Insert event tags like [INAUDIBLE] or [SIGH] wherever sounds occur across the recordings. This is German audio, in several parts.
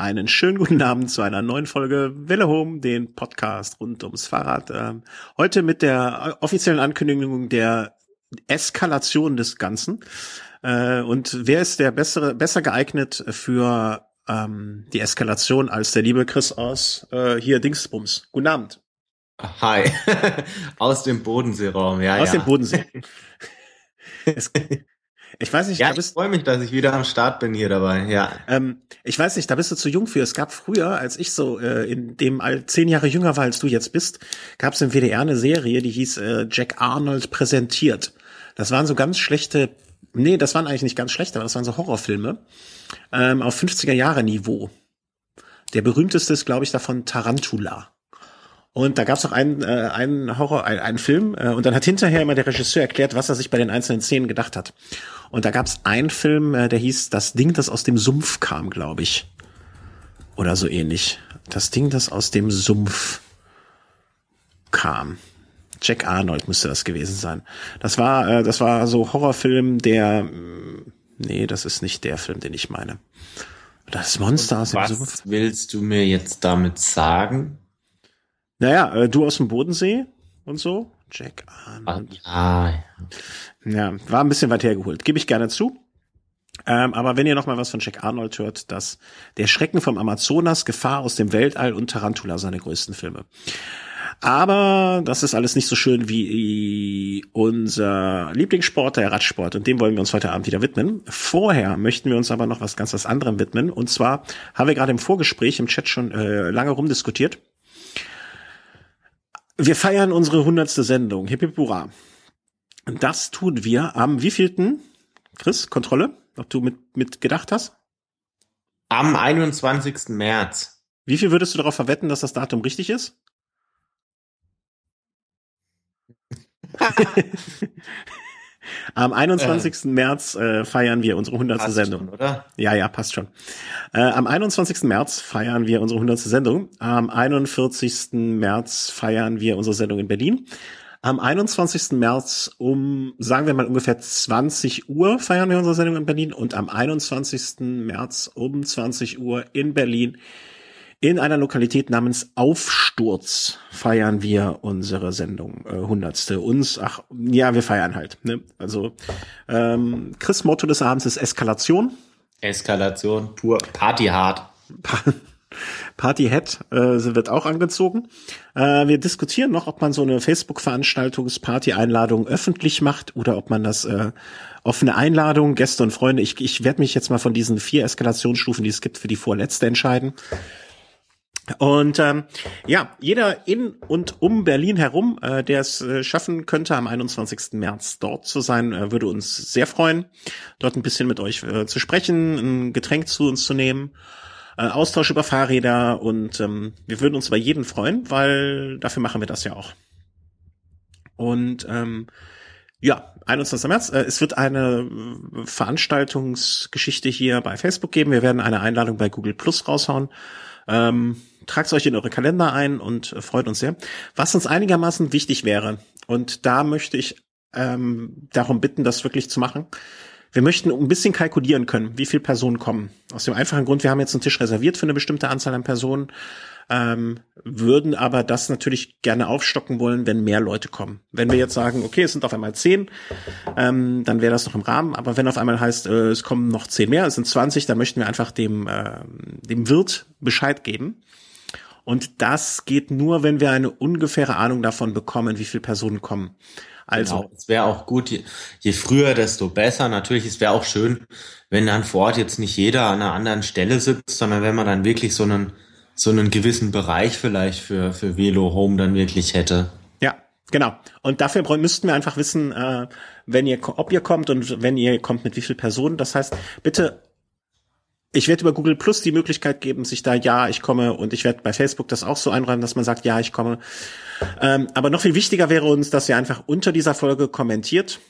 Einen schönen guten Abend zu einer neuen Folge Welle Home, den Podcast rund ums Fahrrad. Ähm, heute mit der offiziellen Ankündigung der Eskalation des Ganzen. Äh, und wer ist der bessere, besser geeignet für ähm, die Eskalation als der liebe Chris aus äh, hier Dingsbums? Guten Abend. Hi, [LAUGHS] aus dem Bodenseeraum, ja. Aus ja. dem Bodensee. [LAUGHS] es, ich weiß nicht, ja, ich freue mich, dass ich wieder am Start bin hier dabei, ja. Ähm, ich weiß nicht, da bist du zu jung für. Es gab früher, als ich so äh, in dem all zehn Jahre jünger war, als du jetzt bist, gab es im WDR eine Serie, die hieß äh, Jack Arnold präsentiert. Das waren so ganz schlechte, nee, das waren eigentlich nicht ganz schlechte, aber das waren so Horrorfilme ähm, auf 50er Jahre Niveau. Der berühmteste ist, glaube ich, davon Tarantula. Und da gab es auch einen, äh, einen Horror, einen, einen Film, äh, und dann hat hinterher immer der Regisseur erklärt, was er sich bei den einzelnen Szenen gedacht hat. Und da gab es einen Film, äh, der hieß Das Ding, das aus dem Sumpf kam, glaube ich. Oder so ähnlich. Das Ding, das aus dem Sumpf kam. Jack Arnold müsste das gewesen sein. Das war, äh, das war so Horrorfilm, der, mh, nee, das ist nicht der Film, den ich meine. Das Monster aus dem Was Sumpf. willst du mir jetzt damit sagen? Naja, äh, du aus dem Bodensee und so. Jack Arnold. Ah, Ja, war ein bisschen weit hergeholt. Gebe ich gerne zu. Ähm, aber wenn ihr noch mal was von Jack Arnold hört, dass Der Schrecken vom Amazonas, Gefahr aus dem Weltall und Tarantula seine größten Filme. Aber das ist alles nicht so schön wie unser Lieblingssport, der Radsport. Und dem wollen wir uns heute Abend wieder widmen. Vorher möchten wir uns aber noch was ganz was anderem widmen. Und zwar haben wir gerade im Vorgespräch im Chat schon äh, lange rumdiskutiert. Wir feiern unsere hundertste Sendung. Hip hip hurra. Das tun wir am wievielten? Chris, Kontrolle, ob du mit, mit gedacht hast? am 21. März. Wie viel würdest du darauf verwetten, dass das Datum richtig ist? [LAUGHS] [LAUGHS] Am 21. März äh, feiern wir unsere 100. Passt Sendung. schon, oder? Ja, ja, passt schon. Äh, am 21. März feiern wir unsere 100. Sendung. Am 41. März feiern wir unsere Sendung in Berlin. Am 21. März um, sagen wir mal ungefähr 20 Uhr feiern wir unsere Sendung in Berlin und am 21. März um 20 Uhr in Berlin in einer Lokalität namens Aufsturz feiern wir unsere Sendung äh, hundertste. Uns, ach ja, wir feiern halt. Ne? Also ähm, Chris Motto des Abends ist Eskalation. Eskalation pur, Party hard. Partyhead äh, wird auch angezogen. Äh, wir diskutieren noch, ob man so eine Facebook-Veranstaltungsparty-Einladung öffentlich macht oder ob man das äh, offene Einladung, Gäste und Freunde. Ich, ich werde mich jetzt mal von diesen vier Eskalationsstufen, die es gibt, für die vorletzte entscheiden. Und ähm, ja, jeder in und um Berlin herum, äh, der es äh, schaffen könnte, am 21. März dort zu sein, äh, würde uns sehr freuen, dort ein bisschen mit euch äh, zu sprechen, ein Getränk zu uns zu nehmen, äh, Austausch über Fahrräder und ähm, wir würden uns über jeden freuen, weil dafür machen wir das ja auch. Und ähm, ja, 21. März. Äh, es wird eine äh, Veranstaltungsgeschichte hier bei Facebook geben. Wir werden eine Einladung bei Google Plus raushauen. Ähm, tragt euch in eure Kalender ein und äh, freut uns sehr. Was uns einigermaßen wichtig wäre, und da möchte ich ähm, darum bitten, das wirklich zu machen. Wir möchten ein bisschen kalkulieren können, wie viele Personen kommen. Aus dem einfachen Grund, wir haben jetzt einen Tisch reserviert für eine bestimmte Anzahl an Personen, ähm, würden aber das natürlich gerne aufstocken wollen, wenn mehr Leute kommen. Wenn wir jetzt sagen, okay, es sind auf einmal zehn, ähm, dann wäre das noch im Rahmen. Aber wenn auf einmal heißt, äh, es kommen noch zehn mehr, es sind 20, dann möchten wir einfach dem, äh, dem Wirt Bescheid geben. Und das geht nur, wenn wir eine ungefähre Ahnung davon bekommen, wie viele Personen kommen. Also, Genau. Es wäre auch gut, je, je früher, desto besser. Natürlich, es wäre auch schön, wenn dann vor Ort jetzt nicht jeder an einer anderen Stelle sitzt, sondern wenn man dann wirklich so einen, so einen gewissen Bereich vielleicht für, für Velo Home dann wirklich hätte. ja, genau. Und dafür müssten wir einfach wissen, äh, wenn ihr, ob ihr kommt und wenn ihr kommt, mit wie vielen Personen. Das heißt, bitte ich werde über Google Plus die Möglichkeit geben, sich da ja, ich komme und ich werde bei Facebook das auch so einräumen, dass man sagt, ja, ich komme. Ähm, aber noch viel wichtiger wäre uns, dass ihr einfach unter dieser Folge kommentiert.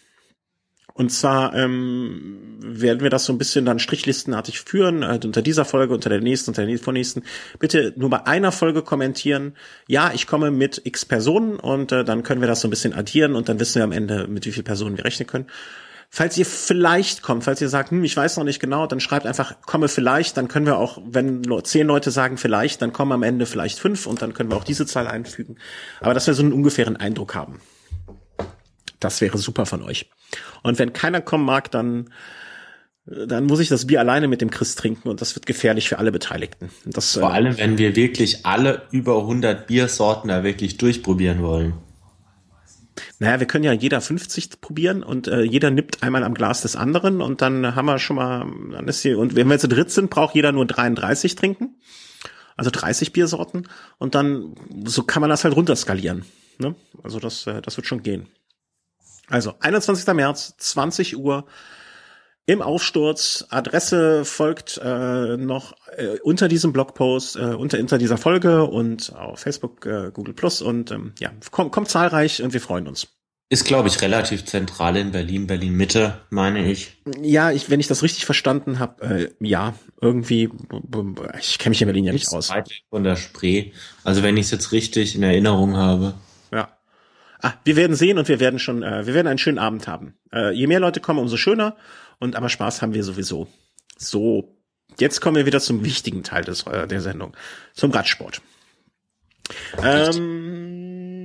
Und zwar ähm, werden wir das so ein bisschen dann strichlistenartig führen, halt unter dieser Folge, unter der nächsten, unter der nächsten, vornächsten. Bitte nur bei einer Folge kommentieren, ja, ich komme mit x Personen und äh, dann können wir das so ein bisschen addieren und dann wissen wir am Ende, mit wie vielen Personen wir rechnen können. Falls ihr vielleicht kommt, falls ihr sagt, hm, ich weiß noch nicht genau, dann schreibt einfach, komme vielleicht, dann können wir auch, wenn nur zehn Leute sagen vielleicht, dann kommen am Ende vielleicht fünf und dann können wir auch diese Zahl einfügen. Aber dass wir so einen ungefähren Eindruck haben. Das wäre super von euch. Und wenn keiner kommen mag, dann dann muss ich das Bier alleine mit dem Chris trinken und das wird gefährlich für alle Beteiligten. Das, Vor äh, allem, wenn wir wirklich alle über 100 Biersorten da wirklich durchprobieren wollen. Naja, wir können ja jeder 50 probieren und äh, jeder nippt einmal am Glas des anderen und dann haben wir schon mal, dann ist hier, und wenn wir zu dritt sind, braucht jeder nur 33 trinken. Also 30 Biersorten und dann, so kann man das halt runterskalieren. Ne? Also das, äh, das wird schon gehen. Also 21. März, 20 Uhr, im Aufsturz. Adresse folgt äh, noch äh, unter diesem Blogpost, äh, unter, unter dieser Folge und auf Facebook, äh, Google Plus und ähm, ja, kommt, kommt zahlreich und wir freuen uns. Ist, glaube ich, relativ zentral in Berlin, Berlin Mitte, meine ich. Ja, ich, wenn ich das richtig verstanden habe, äh, ja, irgendwie, ich kenne mich in Berlin ja nicht aus. Von der Spree. Also wenn ich es jetzt richtig in Erinnerung habe. Ja. Ah, wir werden sehen und wir werden schon, äh, wir werden einen schönen Abend haben. Äh, je mehr Leute kommen, umso schöner. Und aber Spaß haben wir sowieso. So, jetzt kommen wir wieder zum wichtigen Teil des, äh, der Sendung, zum Radsport. Ähm,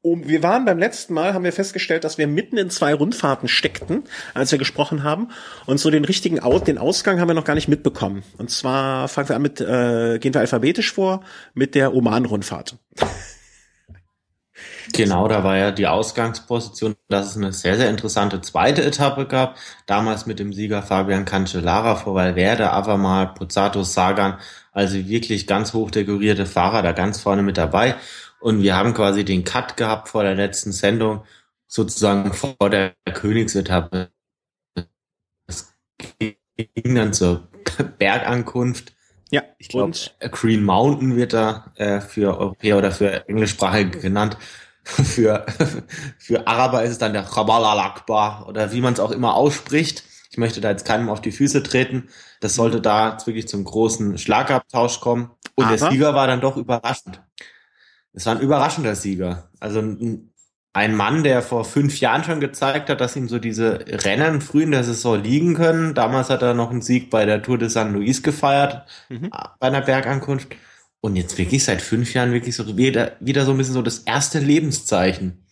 um, wir waren beim letzten Mal, haben wir festgestellt, dass wir mitten in zwei Rundfahrten steckten, als wir gesprochen haben. Und so den richtigen Aus, den Ausgang haben wir noch gar nicht mitbekommen. Und zwar fangen wir an mit, äh, gehen wir alphabetisch vor, mit der Oman-Rundfahrt. Genau, da war ja die Ausgangsposition, dass es eine sehr, sehr interessante zweite Etappe gab. Damals mit dem Sieger Fabian Cancellara vor Valverde, Avamal, Pozzato, Sagan. Also wirklich ganz hochdekorierte Fahrer da ganz vorne mit dabei. Und wir haben quasi den Cut gehabt vor der letzten Sendung, sozusagen vor der Königsetappe. Es ging dann zur Bergankunft. Ja, ich glaube, Green Mountain wird da äh, für Europäer oder für Englischsprachige genannt [LAUGHS] für, [LAUGHS] für Araber ist es dann der Jabal al-Akbar oder wie man es auch immer ausspricht. Ich möchte da jetzt keinem auf die Füße treten. Das sollte da jetzt wirklich zum großen Schlagabtausch kommen. Und Aber? der Sieger war dann doch überraschend. Es war ein überraschender Sieger. Also ein, ein Mann, der vor fünf Jahren schon gezeigt hat, dass ihm so diese Rennen früh in der Saison liegen können. Damals hat er noch einen Sieg bei der Tour de San Luis gefeiert, mhm. bei einer Bergankunft. Und jetzt wirklich seit fünf Jahren wirklich so wieder, wieder so ein bisschen so das erste Lebenszeichen.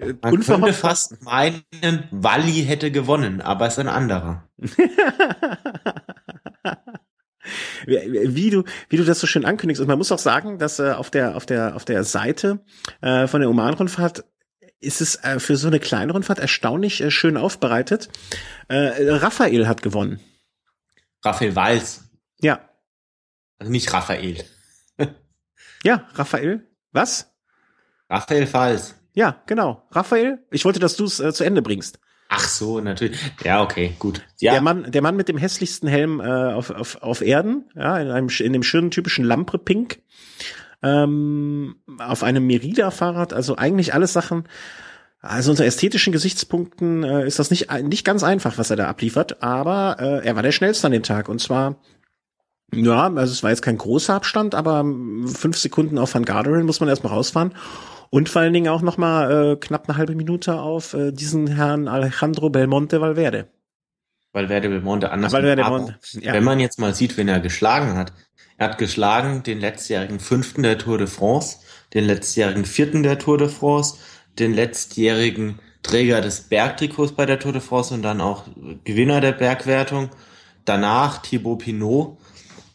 Man Unverhofft. könnte fast meinen, Walli hätte gewonnen, aber es ist ein anderer. [LAUGHS] wie du wie du das so schön ankündigst und man muss auch sagen, dass äh, auf der auf der auf der Seite äh, von der Oman-Rundfahrt ist es äh, für so eine kleine Rundfahrt erstaunlich äh, schön aufbereitet. Äh, Raphael hat gewonnen. Raphael Walz. Ja. Also nicht Raphael. Ja, Raphael. Was? Raphael Falls. Ja, genau. Raphael, ich wollte, dass du es äh, zu Ende bringst. Ach so, natürlich. Ja, okay, gut. Ja. Der Mann, der Mann mit dem hässlichsten Helm äh, auf, auf, auf Erden, ja, in einem in dem schönen typischen Lampre Pink, ähm, auf einem Merida-Fahrrad, also eigentlich alles Sachen. Also unter ästhetischen Gesichtspunkten äh, ist das nicht nicht ganz einfach, was er da abliefert, aber äh, er war der schnellste an dem Tag und zwar ja, also es war jetzt kein großer Abstand, aber fünf Sekunden auf Van Garderen muss man erstmal rausfahren. Und vor allen Dingen auch nochmal äh, knapp eine halbe Minute auf äh, diesen Herrn Alejandro Belmonte Valverde. Valverde Belmonte anders. Valverde Belmonte, ja. Wenn man jetzt mal sieht, wen er geschlagen hat. Er hat geschlagen den letztjährigen Fünften der Tour de France, den letztjährigen Vierten der Tour de France, den letztjährigen Träger des Bergtrikots bei der Tour de France und dann auch Gewinner der Bergwertung. Danach Thibaut Pinot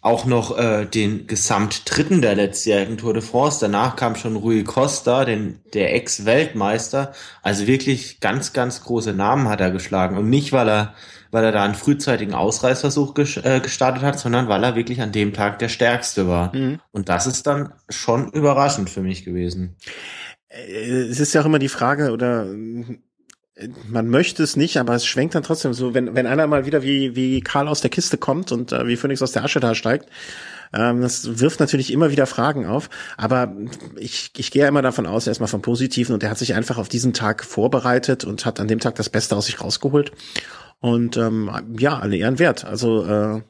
auch noch äh, den Gesamtdritten der letztjährigen Tour de France. Danach kam schon Rui Costa, den, der Ex-Weltmeister. Also wirklich ganz, ganz große Namen hat er geschlagen. Und nicht, weil er, weil er da einen frühzeitigen Ausreißversuch äh, gestartet hat, sondern weil er wirklich an dem Tag der Stärkste war. Mhm. Und das ist dann schon überraschend für mich gewesen. Äh, es ist ja auch immer die Frage, oder man möchte es nicht, aber es schwenkt dann trotzdem so, wenn, wenn einer mal wieder wie, wie Karl aus der Kiste kommt und äh, wie Phoenix aus der Asche da steigt, ähm, das wirft natürlich immer wieder Fragen auf. Aber ich, ich gehe ja immer davon aus, erstmal vom Positiven und er hat sich einfach auf diesen Tag vorbereitet und hat an dem Tag das Beste aus sich rausgeholt. Und ähm, ja, alle Ehren wert. Also äh,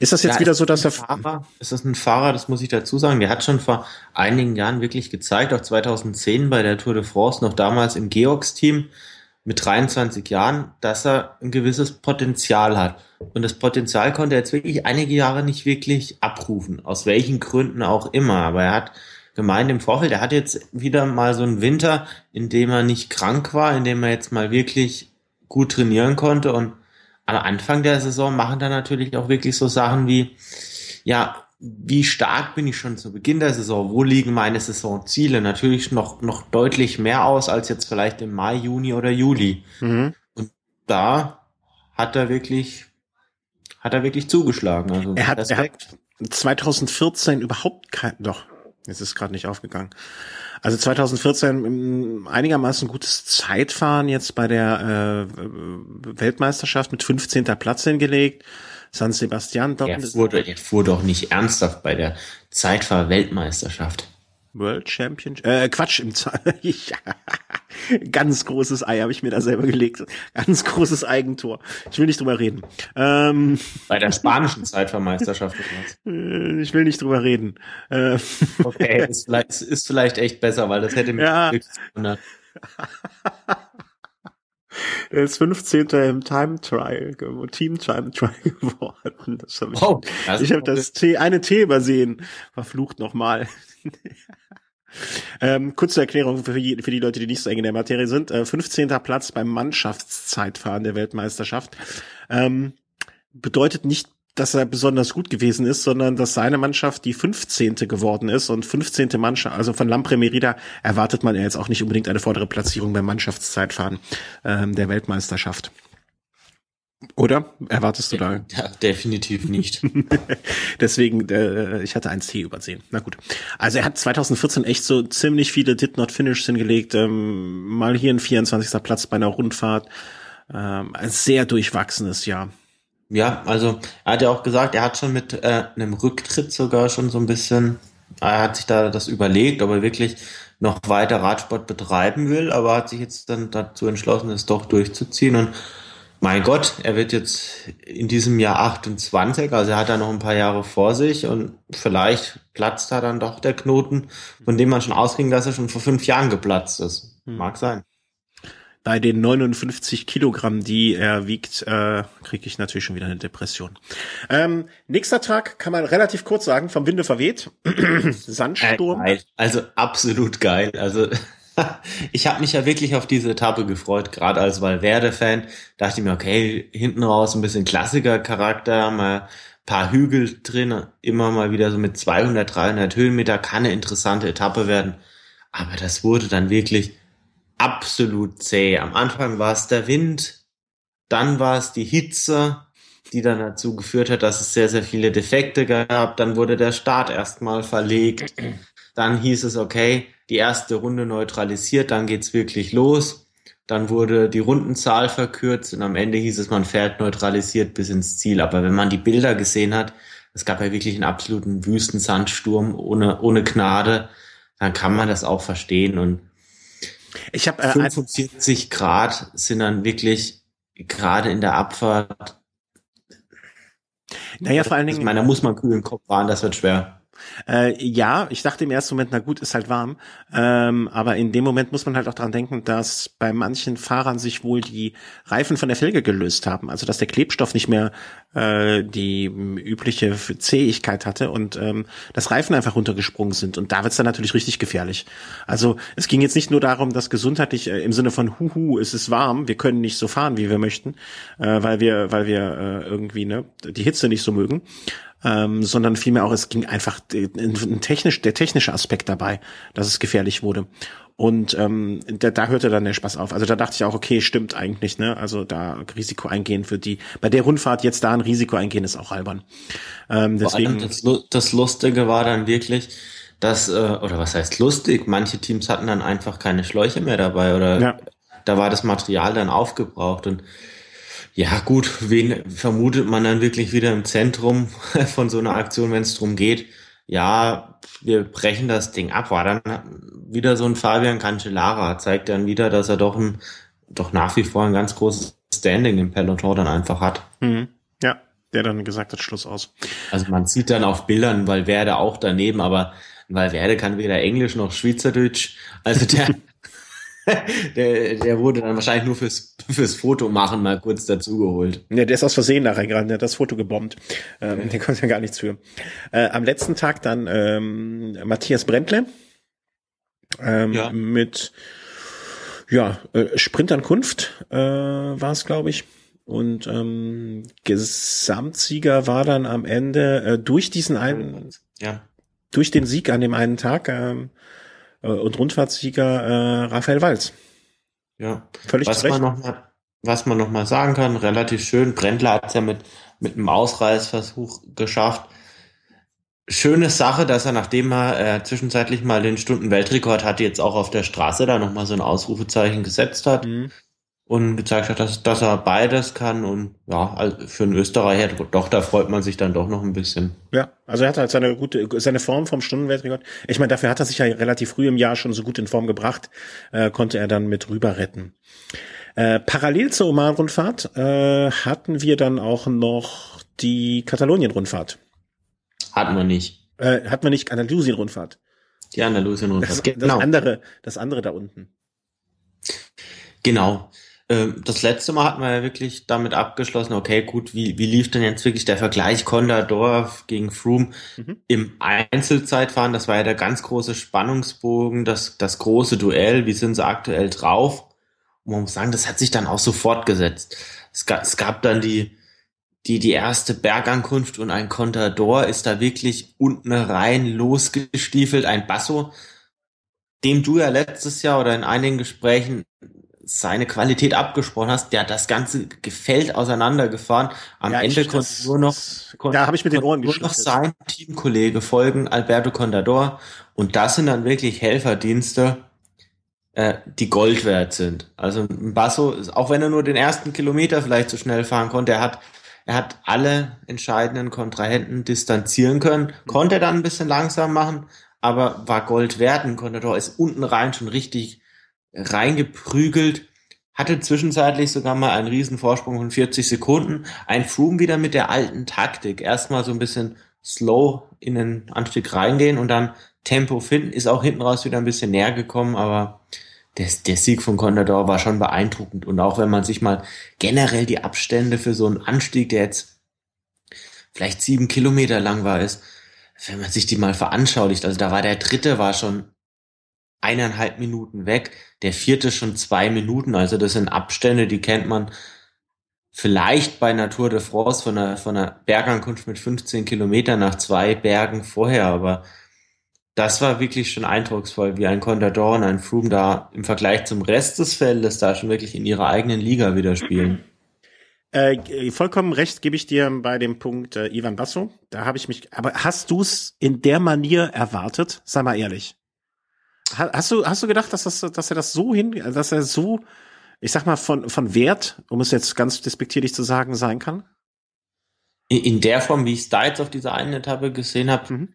ist das jetzt ja, wieder so, dass er Fahrer, ist das ein Fahrer, das muss ich dazu sagen, der hat schon vor einigen Jahren wirklich gezeigt, auch 2010 bei der Tour de France, noch damals im Georgs-Team, mit 23 Jahren, dass er ein gewisses Potenzial hat. Und das Potenzial konnte er jetzt wirklich einige Jahre nicht wirklich abrufen, aus welchen Gründen auch immer. Aber er hat gemeint im Vorfeld, er hat jetzt wieder mal so einen Winter, in dem er nicht krank war, in dem er jetzt mal wirklich gut trainieren konnte. Und am Anfang der Saison machen dann natürlich auch wirklich so Sachen wie, ja, wie stark bin ich schon zu Beginn der Saison? Wo liegen meine Saisonziele? Natürlich noch, noch deutlich mehr aus als jetzt vielleicht im Mai, Juni oder Juli. Mhm. Und da hat er wirklich, hat er wirklich zugeschlagen. Also er hat, er hat 2014 überhaupt kein, doch, jetzt ist gerade nicht aufgegangen. Also 2014 einigermaßen gutes Zeitfahren jetzt bei der äh, Weltmeisterschaft mit 15. Platz hingelegt. San Sebastian. Der fuhr, der fuhr doch nicht ernsthaft bei der Zeitfahr-Weltmeisterschaft. World Championship, äh, Quatsch, im [LAUGHS] ja, ganz großes Ei habe ich mir da selber gelegt. Ganz großes Eigentor. Ich will nicht drüber reden. Ähm, Bei der spanischen Zeitfahrmeisterschaft. [LAUGHS] Äh, ich will nicht drüber reden. Äh, okay, ist vielleicht, ist vielleicht echt besser, weil das hätte mich ja. [LAUGHS] Er ist 15. im Time Trial, Team Time Trial [LAUGHS] geworden. Das hab ich oh, das ich habe das T, eine T übersehen. Verflucht nochmal. [LAUGHS] ähm, kurze Erklärung für die, für die Leute, die nicht so eng in der Materie sind. Äh, 15. Platz beim Mannschaftszeitfahren der Weltmeisterschaft. Ähm, bedeutet nicht dass er besonders gut gewesen ist, sondern dass seine Mannschaft die 15. geworden ist und 15. Mannschaft, also von Lampre Merida erwartet man ja jetzt auch nicht unbedingt eine vordere Platzierung beim Mannschaftszeitfahren ähm, der Weltmeisterschaft. Oder? Erwartest du da? Ja, definitiv nicht. [LAUGHS] Deswegen, äh, ich hatte ein C übersehen. Na gut. Also er hat 2014 echt so ziemlich viele Did Not Finish hingelegt. Ähm, mal hier ein 24. Platz bei einer Rundfahrt. Ähm, ein sehr durchwachsenes Jahr. Ja, also er hat ja auch gesagt, er hat schon mit äh, einem Rücktritt sogar schon so ein bisschen, er hat sich da das überlegt, ob er wirklich noch weiter Radsport betreiben will, aber hat sich jetzt dann dazu entschlossen, es doch durchzuziehen. Und mein Gott, er wird jetzt in diesem Jahr 28, also er hat da noch ein paar Jahre vor sich und vielleicht platzt da dann doch der Knoten, von dem man schon ausging, dass er schon vor fünf Jahren geplatzt ist. Hm. Mag sein bei den 59 Kilogramm, die er wiegt, äh, kriege ich natürlich schon wieder eine Depression. Ähm, nächster Tag kann man relativ kurz sagen, vom Winde verweht. [CLEARS THROAT] Sandsturm. Äh, also absolut geil. Also [LAUGHS] ich habe mich ja wirklich auf diese Etappe gefreut, gerade als Valverde-Fan. Dachte ich mir, okay, hinten raus ein bisschen Klassiker-Charakter, mal paar Hügel drin, immer mal wieder so mit 200, 300 Höhenmeter, kann eine interessante Etappe werden. Aber das wurde dann wirklich absolut zäh. Am Anfang war es der Wind, dann war es die Hitze, die dann dazu geführt hat, dass es sehr, sehr viele Defekte gab. Dann wurde der Start erstmal verlegt. Dann hieß es, okay, die erste Runde neutralisiert, dann geht's wirklich los. Dann wurde die Rundenzahl verkürzt und am Ende hieß es, man fährt neutralisiert bis ins Ziel. Aber wenn man die Bilder gesehen hat, es gab ja wirklich einen absoluten Wüstensandsturm ohne, ohne Gnade, dann kann man das auch verstehen. Und ich habe äh, 45 Grad sind dann wirklich gerade in der Abfahrt. Naja, vor allen Dingen. Ich meine, da muss man kühlen Kopf fahren, das wird schwer. Äh, ja, ich dachte im ersten Moment, na gut, ist halt warm. Ähm, aber in dem Moment muss man halt auch dran denken, dass bei manchen Fahrern sich wohl die Reifen von der Felge gelöst haben. Also dass der Klebstoff nicht mehr äh, die übliche Zähigkeit hatte und ähm, das Reifen einfach runtergesprungen sind. Und da wird's dann natürlich richtig gefährlich. Also es ging jetzt nicht nur darum, dass gesundheitlich äh, im Sinne von Huhu, es ist warm, wir können nicht so fahren, wie wir möchten, äh, weil wir, weil wir äh, irgendwie ne, die Hitze nicht so mögen ähm, sondern vielmehr auch, es ging einfach ein technisch, der technische Aspekt dabei, dass es gefährlich wurde. Und ähm, da, da hörte dann der Spaß auf. Also da dachte ich auch, okay, stimmt eigentlich, ne? Also da Risiko eingehen für die, bei der Rundfahrt jetzt da ein Risiko eingehen, ist auch albern. Ähm, deswegen. Das, das Lustige war dann wirklich, dass, äh, oder was heißt lustig, manche Teams hatten dann einfach keine Schläuche mehr dabei oder ja. da war das Material dann aufgebraucht und ja, gut, wen vermutet man dann wirklich wieder im Zentrum [LAUGHS] von so einer Aktion, wenn es darum geht, ja, wir brechen das Ding ab, war dann wieder so ein Fabian Cancellara, zeigt dann wieder, dass er doch ein, doch nach wie vor ein ganz großes Standing im Peloton dann einfach hat. Mhm. Ja, der dann gesagt hat, Schluss aus. Also man sieht dann auf Bildern Valverde auch daneben, aber Valverde kann weder Englisch noch Schweizerdeutsch. Also der, [LAUGHS] [LAUGHS] der, der wurde dann wahrscheinlich nur fürs, fürs Foto machen mal kurz dazugeholt. Ja, der ist aus Versehen da reingerannt, der hat das Foto gebombt. Ähm, der konnte ja gar nichts für. Äh, am letzten Tag dann ähm, Matthias Brentle ähm, ja. mit ja, äh, Sprintankunft äh, war es, glaube ich. Und ähm, Gesamtsieger war dann am Ende äh, durch diesen einen, ja. durch den Sieg an dem einen Tag ähm, äh, und Rundfahrtssieger äh, Raphael Walz. Ja, völlig was zurecht. man noch mal, was man noch mal sagen kann, relativ schön. Brendler hat es ja mit mit einem Ausreißversuch geschafft. Schöne Sache, dass er, nachdem er äh, zwischenzeitlich mal den Stundenweltrekord hatte, jetzt auch auf der Straße da noch mal so ein Ausrufezeichen gesetzt hat. Mhm und gezeigt hat, dass, dass er beides kann und ja, also für einen Österreicher doch, da freut man sich dann doch noch ein bisschen. Ja, also er hat halt seine gute, seine Form vom Stundenweltrekord. Ich meine, dafür hat er sich ja relativ früh im Jahr schon so gut in Form gebracht, äh, konnte er dann mit rüber retten. Äh, parallel zur Oman-Rundfahrt äh, hatten wir dann auch noch die Katalonien-Rundfahrt. Hatten wir nicht. Äh, hatten wir nicht Andalusien-Rundfahrt. Die Andalusien-Rundfahrt. Das, genau. das andere, das andere da unten. Genau. Ähm, das letzte Mal hatten wir ja wirklich damit abgeschlossen, okay, gut, wie, wie lief denn jetzt wirklich der Vergleich Condor gegen Froome mhm. im Einzelzeitfahren? Das war ja der ganz große Spannungsbogen, das, das große Duell, wie sind sie aktuell drauf? Und man muss sagen, das hat sich dann auch so fortgesetzt. Es gab, es gab dann die, die, die erste Bergankunft und ein Contador ist da wirklich unten rein losgestiefelt, ein Basso, dem du ja letztes Jahr oder in einigen Gesprächen seine Qualität abgesprochen hast, der hat das ganze Gefällt auseinandergefahren. Am ja, Ende konnte nur noch, konnte, da habe ich mit den Ohren nur noch sein Teamkollege folgen, Alberto Contador. Und das sind dann wirklich Helferdienste, äh, die Gold wert sind. Also ein Basso, auch wenn er nur den ersten Kilometer vielleicht so schnell fahren konnte, er hat er hat alle entscheidenden Kontrahenten distanzieren können, konnte er dann ein bisschen langsam machen, aber war Gold wert. Ein Contador ist unten rein schon richtig reingeprügelt, hatte zwischenzeitlich sogar mal einen riesen Vorsprung von 40 Sekunden. Ein Froome wieder mit der alten Taktik. Erstmal so ein bisschen slow in den Anstieg reingehen und dann Tempo finden. Ist auch hinten raus wieder ein bisschen näher gekommen, aber der, der Sieg von Contador war schon beeindruckend. Und auch wenn man sich mal generell die Abstände für so einen Anstieg, der jetzt vielleicht sieben Kilometer lang war, ist, wenn man sich die mal veranschaulicht, also da war der dritte war schon eineinhalb Minuten weg, der vierte schon zwei Minuten. Also das sind Abstände, die kennt man vielleicht bei Natur de France von einer, von einer Bergankunft mit 15 Kilometern nach zwei Bergen vorher, aber das war wirklich schon eindrucksvoll, wie ein Contador und ein Froome da im Vergleich zum Rest des Feldes da schon wirklich in ihrer eigenen Liga wieder spielen. [CLEARS THROAT] Äh, vollkommen recht gebe ich dir bei dem Punkt äh, Ivan Basso. Da habe ich mich. Aber hast du es in der Manier erwartet? Sei mal ehrlich. Hast du, hast du gedacht, dass, das, dass er das so hin, dass er so, ich sag mal, von, von Wert, um es jetzt ganz despektierlich zu sagen, sein kann? In der Form, wie ich es da jetzt auf dieser einen Etappe gesehen habe, mhm.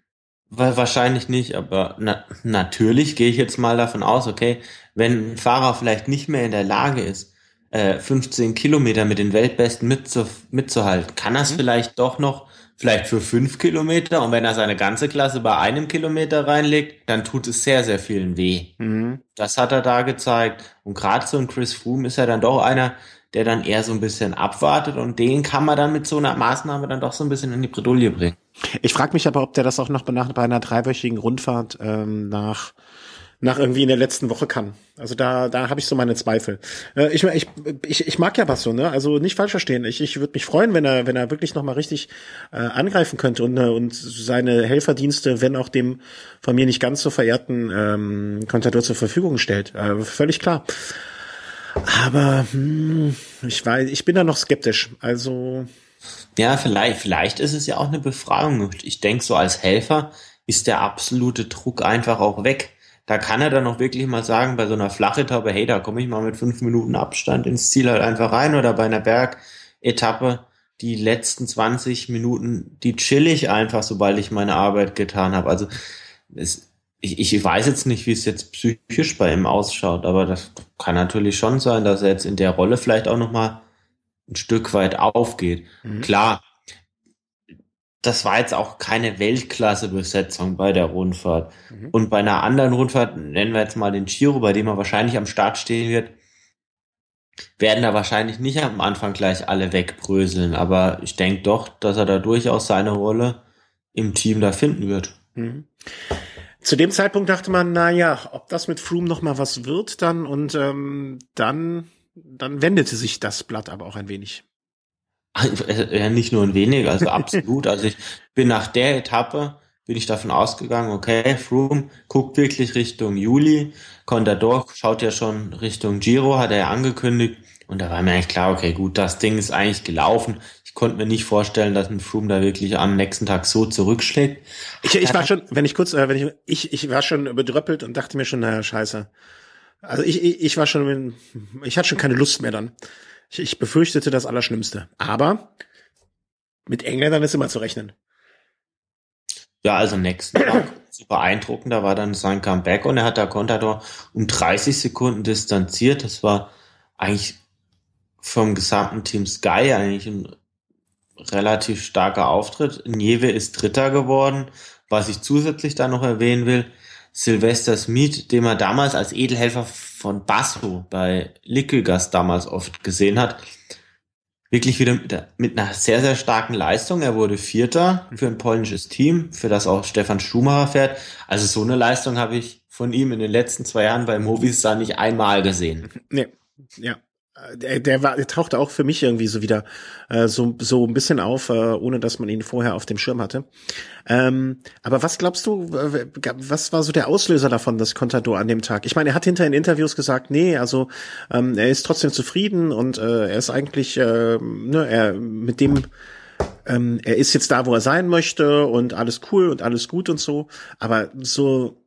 wahrscheinlich nicht, aber na, natürlich gehe ich jetzt mal davon aus, okay, wenn ein Fahrer vielleicht nicht mehr in der Lage ist, äh, 15 Kilometer mit den Weltbesten mitzu, mitzuhalten, kann er es mhm. vielleicht doch noch vielleicht für fünf Kilometer und wenn er seine ganze Klasse bei einem Kilometer reinlegt, dann tut es sehr, sehr vielen weh. Mhm. Das hat er da gezeigt. Und gerade so ein Chris Froome ist ja dann doch einer, der dann eher so ein bisschen abwartet und den kann man dann mit so einer Maßnahme dann doch so ein bisschen in die Bredouille bringen. Ich frage mich aber, ob der das auch noch bei einer dreiwöchigen Rundfahrt ähm, nach nach irgendwie in der letzten Woche kann. Also da, da habe ich so meine Zweifel. Äh, ich, ich, ich, ich mag ja Basso, ne? Also nicht falsch verstehen. Ich, ich würde mich freuen, wenn er, wenn er wirklich noch mal richtig äh, angreifen könnte und, äh, und seine Helferdienste, wenn auch dem von mir nicht ganz so verehrten ähm, Contador zur Verfügung stellt. Äh, völlig klar. Aber hm, ich weiß, ich bin da noch skeptisch. Also ja, vielleicht, vielleicht ist es ja auch eine Befragung. Ich denke, so als Helfer ist der absolute Druck einfach auch weg da kann er dann noch wirklich mal sagen, bei so einer Flachetappe, hey, da komme ich mal mit fünf Minuten Abstand ins Ziel halt einfach rein oder bei einer Bergetappe die letzten 20 Minuten, die chill ich einfach, sobald ich meine Arbeit getan habe. Also es, ich, ich weiß jetzt nicht, wie es jetzt psychisch bei ihm ausschaut, aber das kann natürlich schon sein, dass er jetzt in der Rolle vielleicht auch noch mal ein Stück weit aufgeht. Mhm. Klar, das war jetzt auch keine Weltklasse-Besetzung bei der Rundfahrt. Mhm. Und bei einer anderen Rundfahrt, nennen wir jetzt mal den Giro, bei dem er wahrscheinlich am Start stehen wird, werden da wahrscheinlich nicht am Anfang gleich alle wegbröseln. Aber ich denke doch, dass er da durchaus seine Rolle im Team da finden wird. Mhm. Zu dem Zeitpunkt dachte man, na ja, ob das mit Froome noch mal was wird dann und ähm, dann dann wendete sich das Blatt aber auch ein wenig. Ja, nicht nur ein wenig, also absolut. [LAUGHS] also ich bin nach der Etappe, bin ich davon ausgegangen, okay, Froome guckt wirklich Richtung Juli, Contador schaut ja schon Richtung Giro, hat er ja angekündigt. Und da war mir eigentlich klar, okay, gut, das Ding ist eigentlich gelaufen. Ich konnte mir nicht vorstellen, dass ein Froome da wirklich am nächsten Tag so zurückschlägt. Ich, ich war schon, wenn ich kurz, äh, wenn ich, ich, ich war schon bedröppelt und dachte mir schon, naja, scheiße. Also ich, ich, ich war schon, ich hatte schon keine Lust mehr dann. Ich, ich befürchtete das Allerschlimmste. Aber mit Engländern ist immer zu rechnen. Ja, also nächsten [COUGHS] Tag super beeindruckend. Da war dann sein Comeback und er hat da Contador um 30 Sekunden distanziert. Das war eigentlich vom gesamten Team Sky eigentlich ein relativ starker Auftritt. Nieve ist Dritter geworden. Was ich zusätzlich da noch erwähnen will, Sylvester Smith, den man damals als Edelhelfer von Basso bei Liquigas damals oft gesehen hat, wirklich wieder mit, mit, einer sehr, sehr starken Leistung. Er wurde Vierter für ein polnisches Team, für das auch Stefan Schumacher fährt. Also so eine Leistung habe ich von ihm in den letzten zwei Jahren bei Movistar nicht einmal gesehen. Nee, ja. Der, der, war, der tauchte auch für mich irgendwie so wieder äh, so, so ein bisschen auf, äh, ohne dass man ihn vorher auf dem Schirm hatte. Ähm, aber was glaubst du, was war so der Auslöser davon, das Contador an dem Tag? Ich meine, er hat hinter in Interviews gesagt, nee, also ähm, er ist trotzdem zufrieden und äh, er ist eigentlich, äh, ne, er mit dem ähm, er ist jetzt da, wo er sein möchte und alles cool und alles gut und so. Aber so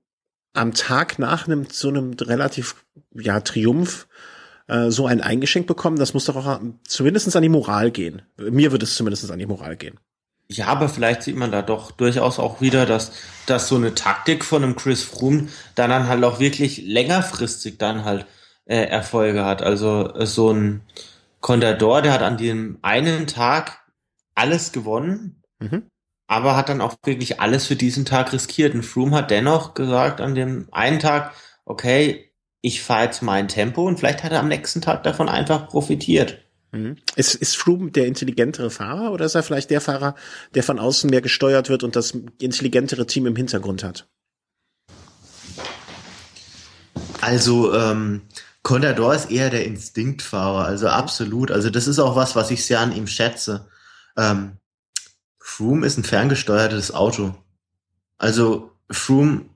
am Tag nach einem so einem relativ ja Triumph äh, so ein eingeschenkt bekommen, das muss doch auch zumindestens an die Moral gehen. Mir würde es zumindest an die Moral gehen. Ja, aber vielleicht sieht man da doch durchaus auch wieder, dass, dass so eine Taktik von einem Chris Froome dann, dann halt auch wirklich längerfristig dann halt äh, Erfolge hat. Also äh, so ein Contador, der hat an dem einen Tag alles gewonnen, mhm. aber hat dann auch wirklich alles für diesen Tag riskiert. Und Froome hat dennoch gesagt an dem einen Tag, okay, ich fahre jetzt mein Tempo und vielleicht hat er am nächsten Tag davon einfach profitiert. Mhm. Ist, ist Froome der intelligentere Fahrer oder ist er vielleicht der Fahrer, der von außen mehr gesteuert wird und das intelligentere Team im Hintergrund hat? Also, ähm, Contador ist eher der Instinktfahrer, also absolut. Also das ist auch was, was ich sehr an ihm schätze. Ähm, Froome ist ein ferngesteuertes Auto. Also Froome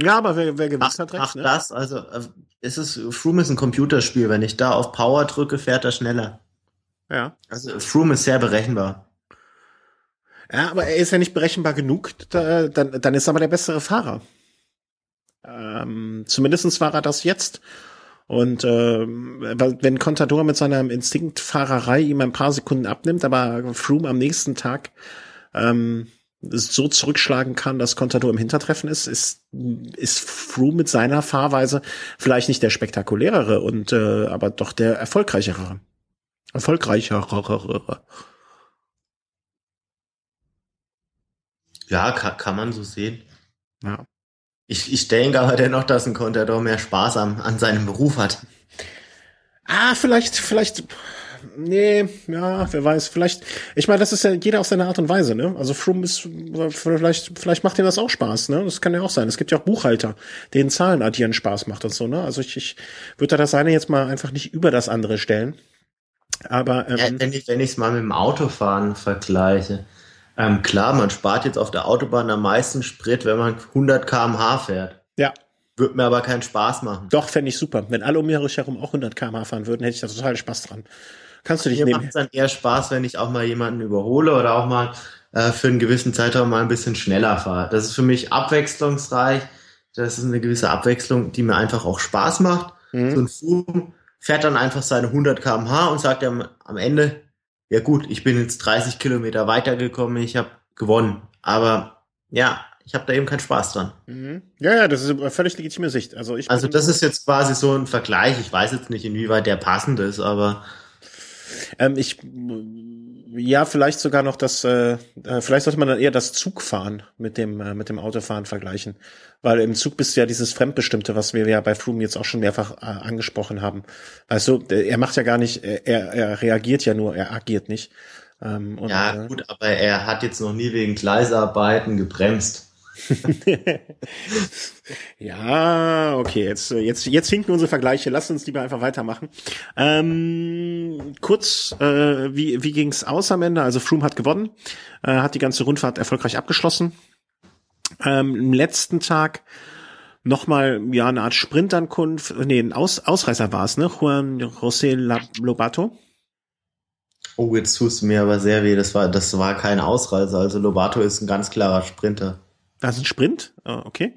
ja, aber wer, wer gewinnt, hat recht. Ach, ne? das, also äh, ist es, Froome ist ein Computerspiel. Wenn ich da auf Power drücke, fährt er schneller. Ja. Also Froome ist sehr berechenbar. Ja, aber er ist ja nicht berechenbar genug, da, dann, dann ist er aber der bessere Fahrer. Ähm, zumindestens war er das jetzt. Und ähm, wenn Contador mit seiner Instinktfahrerei ihm ein paar Sekunden abnimmt, aber Froome am nächsten Tag ähm, so zurückschlagen kann, dass Contador im Hintertreffen ist, ist, ist Froome mit seiner Fahrweise vielleicht nicht der spektakulärere und äh, aber doch der erfolgreichere. Erfolgreichere. Ja, kann, kann man so sehen. Ja. Ich, ich denke aber dennoch, dass ein Contador mehr Spaß am, an seinem Beruf hat. Ah, vielleicht, vielleicht nee, ja, wer weiß, vielleicht, ich meine, das ist ja jeder auf seine Art und Weise, ne? Also Froome ist, vielleicht, vielleicht macht dir das auch Spaß, ne? Das kann ja auch sein. Es gibt ja auch Buchhalter, denen Zahlen addieren Spaß macht und so, ne? Also ich, ich würde da das eine jetzt mal einfach nicht über das andere stellen. Aber, ähm, ja, wenn ich, wenn ich es mal mit dem Autofahren vergleiche, ähm, klar, man spart jetzt auf der Autobahn am meisten Sprit, wenn man 100 kmh fährt. Ja. Würde mir aber keinen Spaß machen. Doch, fände ich super. Wenn alle um mich herum auch 100 kmh fahren würden, hätte ich da total Spaß dran. Kannst du dich Mir nehmen. Mir macht dann eher Spaß, wenn ich auch mal jemanden überhole oder auch mal äh, für einen gewissen Zeitraum mal ein bisschen schneller fahre. Das ist für mich abwechslungsreich. Das ist eine gewisse Abwechslung, die mir einfach auch Spaß macht. Mhm. So ein Zoom fährt dann einfach seine 100 kmh und sagt am, am Ende, ja gut, ich bin jetzt 30 Kilometer weitergekommen, ich habe gewonnen. Aber ja, ich habe da eben keinen Spaß dran. Mhm. Ja, ja, das ist eine völlig legitime Sicht. Also ich. Also das ist jetzt quasi so ein Vergleich. Ich weiß jetzt nicht, inwieweit der passend ist, aber ähm, ich Ja, vielleicht sogar noch das, äh, äh, vielleicht sollte man dann eher das Zugfahren mit dem, äh, mit dem Autofahren vergleichen. Weil im Zug bist du ja dieses Fremdbestimmte, was wir ja bei Froome jetzt auch schon mehrfach äh, angesprochen haben. Also er macht ja gar nicht, er, er reagiert ja nur, er agiert nicht. Ähm, und, ja, äh, gut, aber er hat jetzt noch nie wegen Gleisarbeiten gebremst. [LAUGHS] ja, okay, jetzt, jetzt, jetzt hinken unsere Vergleiche. Lass uns lieber einfach weitermachen. Ähm, kurz, äh, wie, wie ging's aus am Ende? Also Froome hat gewonnen, äh, hat die ganze Rundfahrt erfolgreich abgeschlossen. Ähm, Im letzten Tag nochmal, ja, eine Art Sprintankunft, nee, ein Aus, Ausreißer war es, ne? Juan José Lobato. Oh, jetzt tust du mir aber sehr weh. Das war, das war kein Ausreißer. Also Lobato ist ein ganz klarer Sprinter. Das ist ein Sprint? Oh, okay.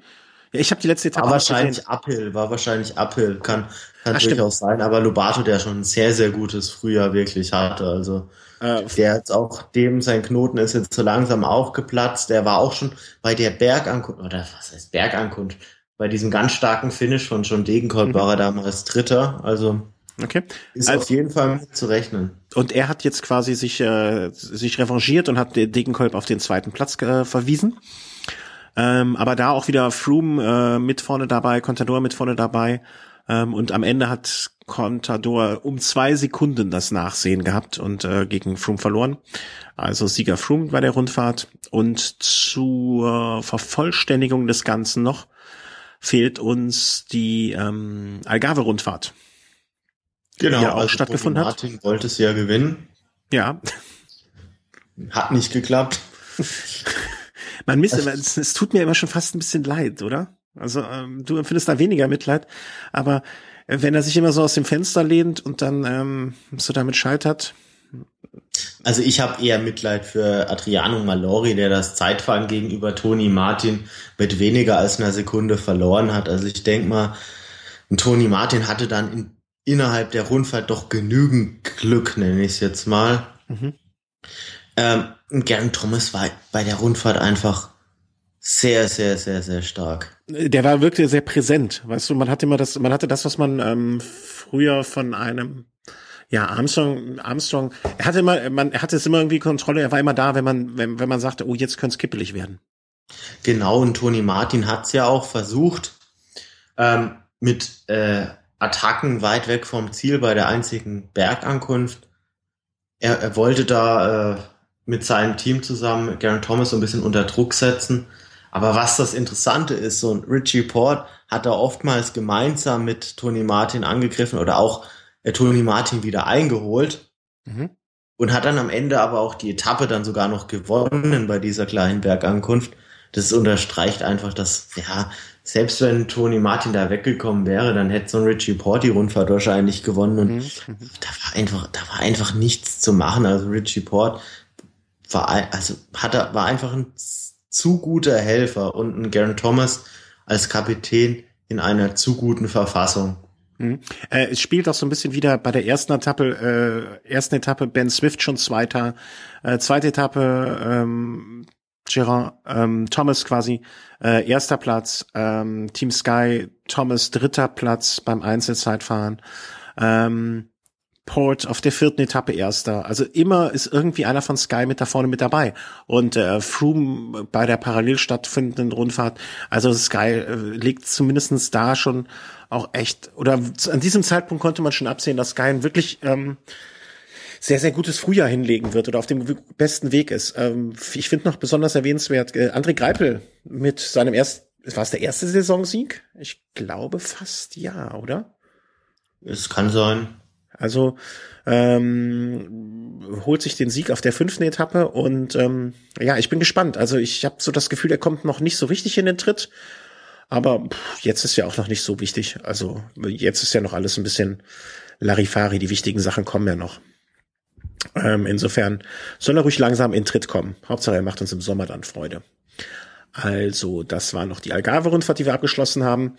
Ja, ich habe die letzte Etappe. War wahrscheinlich. Uphill, war wahrscheinlich Uphill, kann, kann Ach, durchaus stimmt. sein, aber Lobato, der schon ein sehr, sehr gutes Frühjahr wirklich hatte, also äh, der jetzt auch dem, sein Knoten ist jetzt so langsam auch geplatzt, der war auch schon bei der Bergankunft, oder was heißt Bergankunft, bei diesem ganz starken Finish von John Degenkolb mhm. war er damals Dritter, also Okay. Ist also, auf jeden Fall zu rechnen. Und er hat jetzt quasi sich, äh, sich revanchiert und hat Degenkolb auf den zweiten Platz äh, verwiesen. Ähm, aber da auch wieder Froome äh, mit vorne dabei, Contador mit vorne dabei. Ähm, und am Ende hat Contador um zwei Sekunden das Nachsehen gehabt und äh, gegen Froome verloren. Also Sieger Froome bei der Rundfahrt. Und zur Vervollständigung des Ganzen noch fehlt uns die ähm, Algarve-Rundfahrt. Genau, die ja auch also stattgefunden Martin hat. wollte es ja gewinnen. Ja. Hat nicht geklappt. [LAUGHS] Man misst, es, es tut mir immer schon fast ein bisschen leid, oder? Also ähm, du empfindest da weniger Mitleid, aber äh, wenn er sich immer so aus dem Fenster lehnt und dann ähm, so damit scheitert. Also ich habe eher Mitleid für Adriano Malori, der das Zeitfahren gegenüber Toni Martin mit weniger als einer Sekunde verloren hat. Also ich denk mal, Toni Martin hatte dann in, innerhalb der Rundfahrt doch genügend Glück, nenne ich es jetzt mal. Mhm. Ähm, Gern Thomas war bei der Rundfahrt einfach sehr, sehr, sehr, sehr stark. Der war wirklich sehr präsent. Weißt du, man hatte immer das, man hatte das, was man ähm, früher von einem ja, Armstrong, Armstrong, er hatte immer, man, er hatte es immer irgendwie Kontrolle, er war immer da, wenn man, wenn, wenn man sagte, oh, jetzt könnte es kippelig werden. Genau, und Toni Martin hat's ja auch versucht, ähm, mit äh, Attacken weit weg vom Ziel bei der einzigen Bergankunft. Er, er wollte da äh, mit seinem Team zusammen Garen Thomas so ein bisschen unter Druck setzen. Aber was das Interessante ist, so ein Richie Port hat da oftmals gemeinsam mit Tony Martin angegriffen oder auch äh, Tony Martin wieder eingeholt mhm. und hat dann am Ende aber auch die Etappe dann sogar noch gewonnen bei dieser kleinen Bergankunft. Das unterstreicht einfach, dass, ja, selbst wenn Tony Martin da weggekommen wäre, dann hätte so ein Richie Port die Rundfahrt wahrscheinlich gewonnen und mhm. mhm. da war einfach, da war einfach nichts zu machen. Also Richie Port war, also hat er, war einfach ein zu guter Helfer und ein Garen Thomas als Kapitän in einer zu guten Verfassung. Mhm. Äh, es spielt auch so ein bisschen wieder bei der ersten Etappe, äh, ersten Etappe Ben Swift schon Zweiter, äh, zweite Etappe ähm, Gerard ähm, Thomas quasi äh, erster Platz, ähm, Team Sky Thomas dritter Platz beim Einzelzeitfahren. Ähm, Port auf der vierten Etappe erster. Also immer ist irgendwie einer von Sky mit da vorne mit dabei. Und äh, Froome bei der parallel stattfindenden Rundfahrt, also Sky äh, liegt zumindestens da schon auch echt, oder an diesem Zeitpunkt konnte man schon absehen, dass Sky ein wirklich ähm, sehr, sehr gutes Frühjahr hinlegen wird oder auf dem besten Weg ist. Ähm, ich finde noch besonders erwähnenswert, äh, André Greipel mit seinem ersten, war es der erste Saisonsieg? Ich glaube fast ja, oder? Es kann sein. Also ähm, holt sich den Sieg auf der fünften Etappe und ähm, ja, ich bin gespannt. Also ich habe so das Gefühl, er kommt noch nicht so richtig in den Tritt, aber pff, jetzt ist ja auch noch nicht so wichtig. Also jetzt ist ja noch alles ein bisschen Larifari, die wichtigen Sachen kommen ja noch. Ähm, insofern soll er ruhig langsam in Tritt kommen. Hauptsache, er macht uns im Sommer dann Freude. Also, das war noch die Algarve-Rundfahrt, die wir abgeschlossen haben.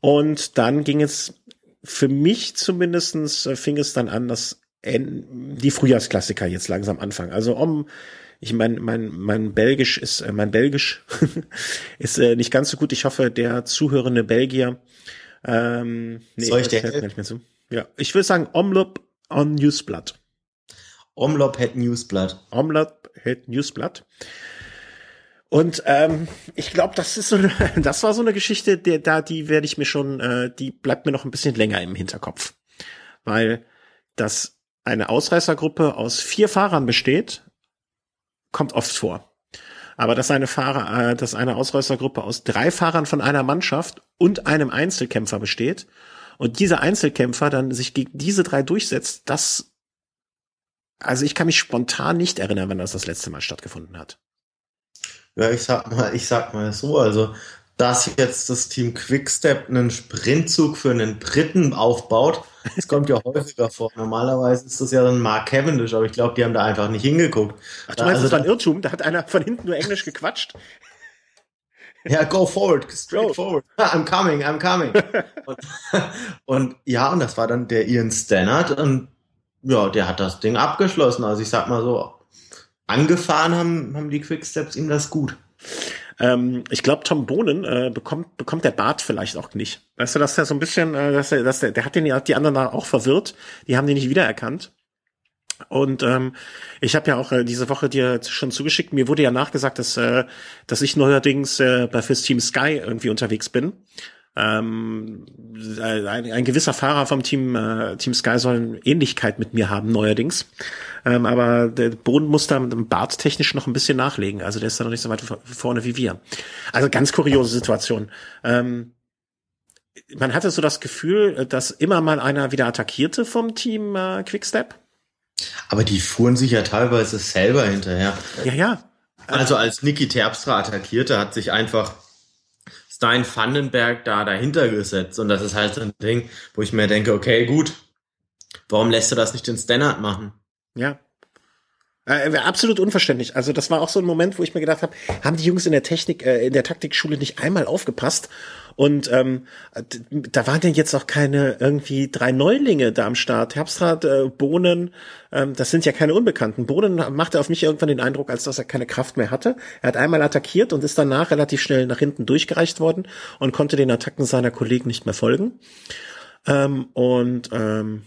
Und dann ging es für mich zumindestens äh, fing es dann an, dass die Frühjahrsklassiker jetzt langsam anfangen. Also um, ich mein, mein, mein Belgisch ist, äh, mein Belgisch [LAUGHS] ist äh, nicht ganz so gut. Ich hoffe, der zuhörende Belgier, ähm, nee, Soll ich dir? Nicht mehr zu. Ja, ich würde sagen, Omlop on Newsblatt. Omlop Head Newsblatt. Omlop Head Newsblatt. Und ähm, ich glaube, das ist so eine, [LAUGHS] das war so eine Geschichte, der da die werde ich mir schon, äh, die bleibt mir noch ein bisschen länger im Hinterkopf, weil das eine Ausreißergruppe aus vier Fahrern besteht, kommt oft vor. Aber dass eine Fahrer, äh, dass eine Ausreißergruppe aus drei Fahrern von einer Mannschaft und einem Einzelkämpfer besteht und dieser Einzelkämpfer dann sich gegen diese drei durchsetzt, das, also ich kann mich spontan nicht erinnern, wenn das das letzte Mal stattgefunden hat. Ja, ich sag mal, ich sag mal so, also dass jetzt das Team Quickstep einen Sprintzug für einen Dritten aufbaut, das kommt ja häufiger vor. Normalerweise ist das ja dann Mark Cavendish, aber ich glaube, die haben da einfach nicht hingeguckt. Ach, du meinst, also, das war ein Irrtum? Da hat einer von hinten nur Englisch gequatscht? Ja, go forward, straight go. forward. [LAUGHS] I'm coming, I'm coming. und, [LAUGHS] und, ja, und das war dann der Ian Stannard und ja, der hat das Ding abgeschlossen. Also ich sag mal so, angefahren haben, haben die Quicksteps ihm das gut. Ähm, ich glaube, Tom Bohnen äh, bekommt, bekommt der Bart vielleicht auch nicht. Weißt du, dass er so ein bisschen, äh, dass er, dass der, der hat den ja die anderen auch verwirrt. Die haben den nicht wiedererkannt. Und ähm, ich habe ja auch äh, diese Woche dir schon zugeschickt. Mir wurde ja nachgesagt, dass äh, dass ich neuerdings äh, bei fürs Team Sky irgendwie unterwegs bin. Ähm, ein, ein gewisser Fahrer vom Team, äh, Team Sky soll eine Ähnlichkeit mit mir haben, neuerdings. Ähm, aber der Boden muss da mit dem Bart technisch noch ein bisschen nachlegen. Also der ist da noch nicht so weit vorne wie wir. Also ganz kuriose Situation. Ähm, man hatte so das Gefühl, dass immer mal einer wieder attackierte vom Team äh, Quickstep. Aber die fuhren sich ja teilweise selber hinterher. Ja, ja. Also als Niki Terpstra attackierte, hat sich einfach Stein Vandenberg da dahinter gesetzt. Und das ist halt so ein Ding, wo ich mir denke, okay, gut, warum lässt du das nicht in Standard machen? Ja. Äh, absolut unverständlich. Also das war auch so ein Moment, wo ich mir gedacht habe, haben die Jungs in der Technik, äh, in der Taktikschule nicht einmal aufgepasst und ähm, da waren denn jetzt auch keine irgendwie drei Neulinge da am Start. Herbstrat, äh, Bohnen, ähm, das sind ja keine Unbekannten. Bohnen machte auf mich irgendwann den Eindruck, als dass er keine Kraft mehr hatte. Er hat einmal attackiert und ist danach relativ schnell nach hinten durchgereicht worden und konnte den Attacken seiner Kollegen nicht mehr folgen. Ähm, und ähm,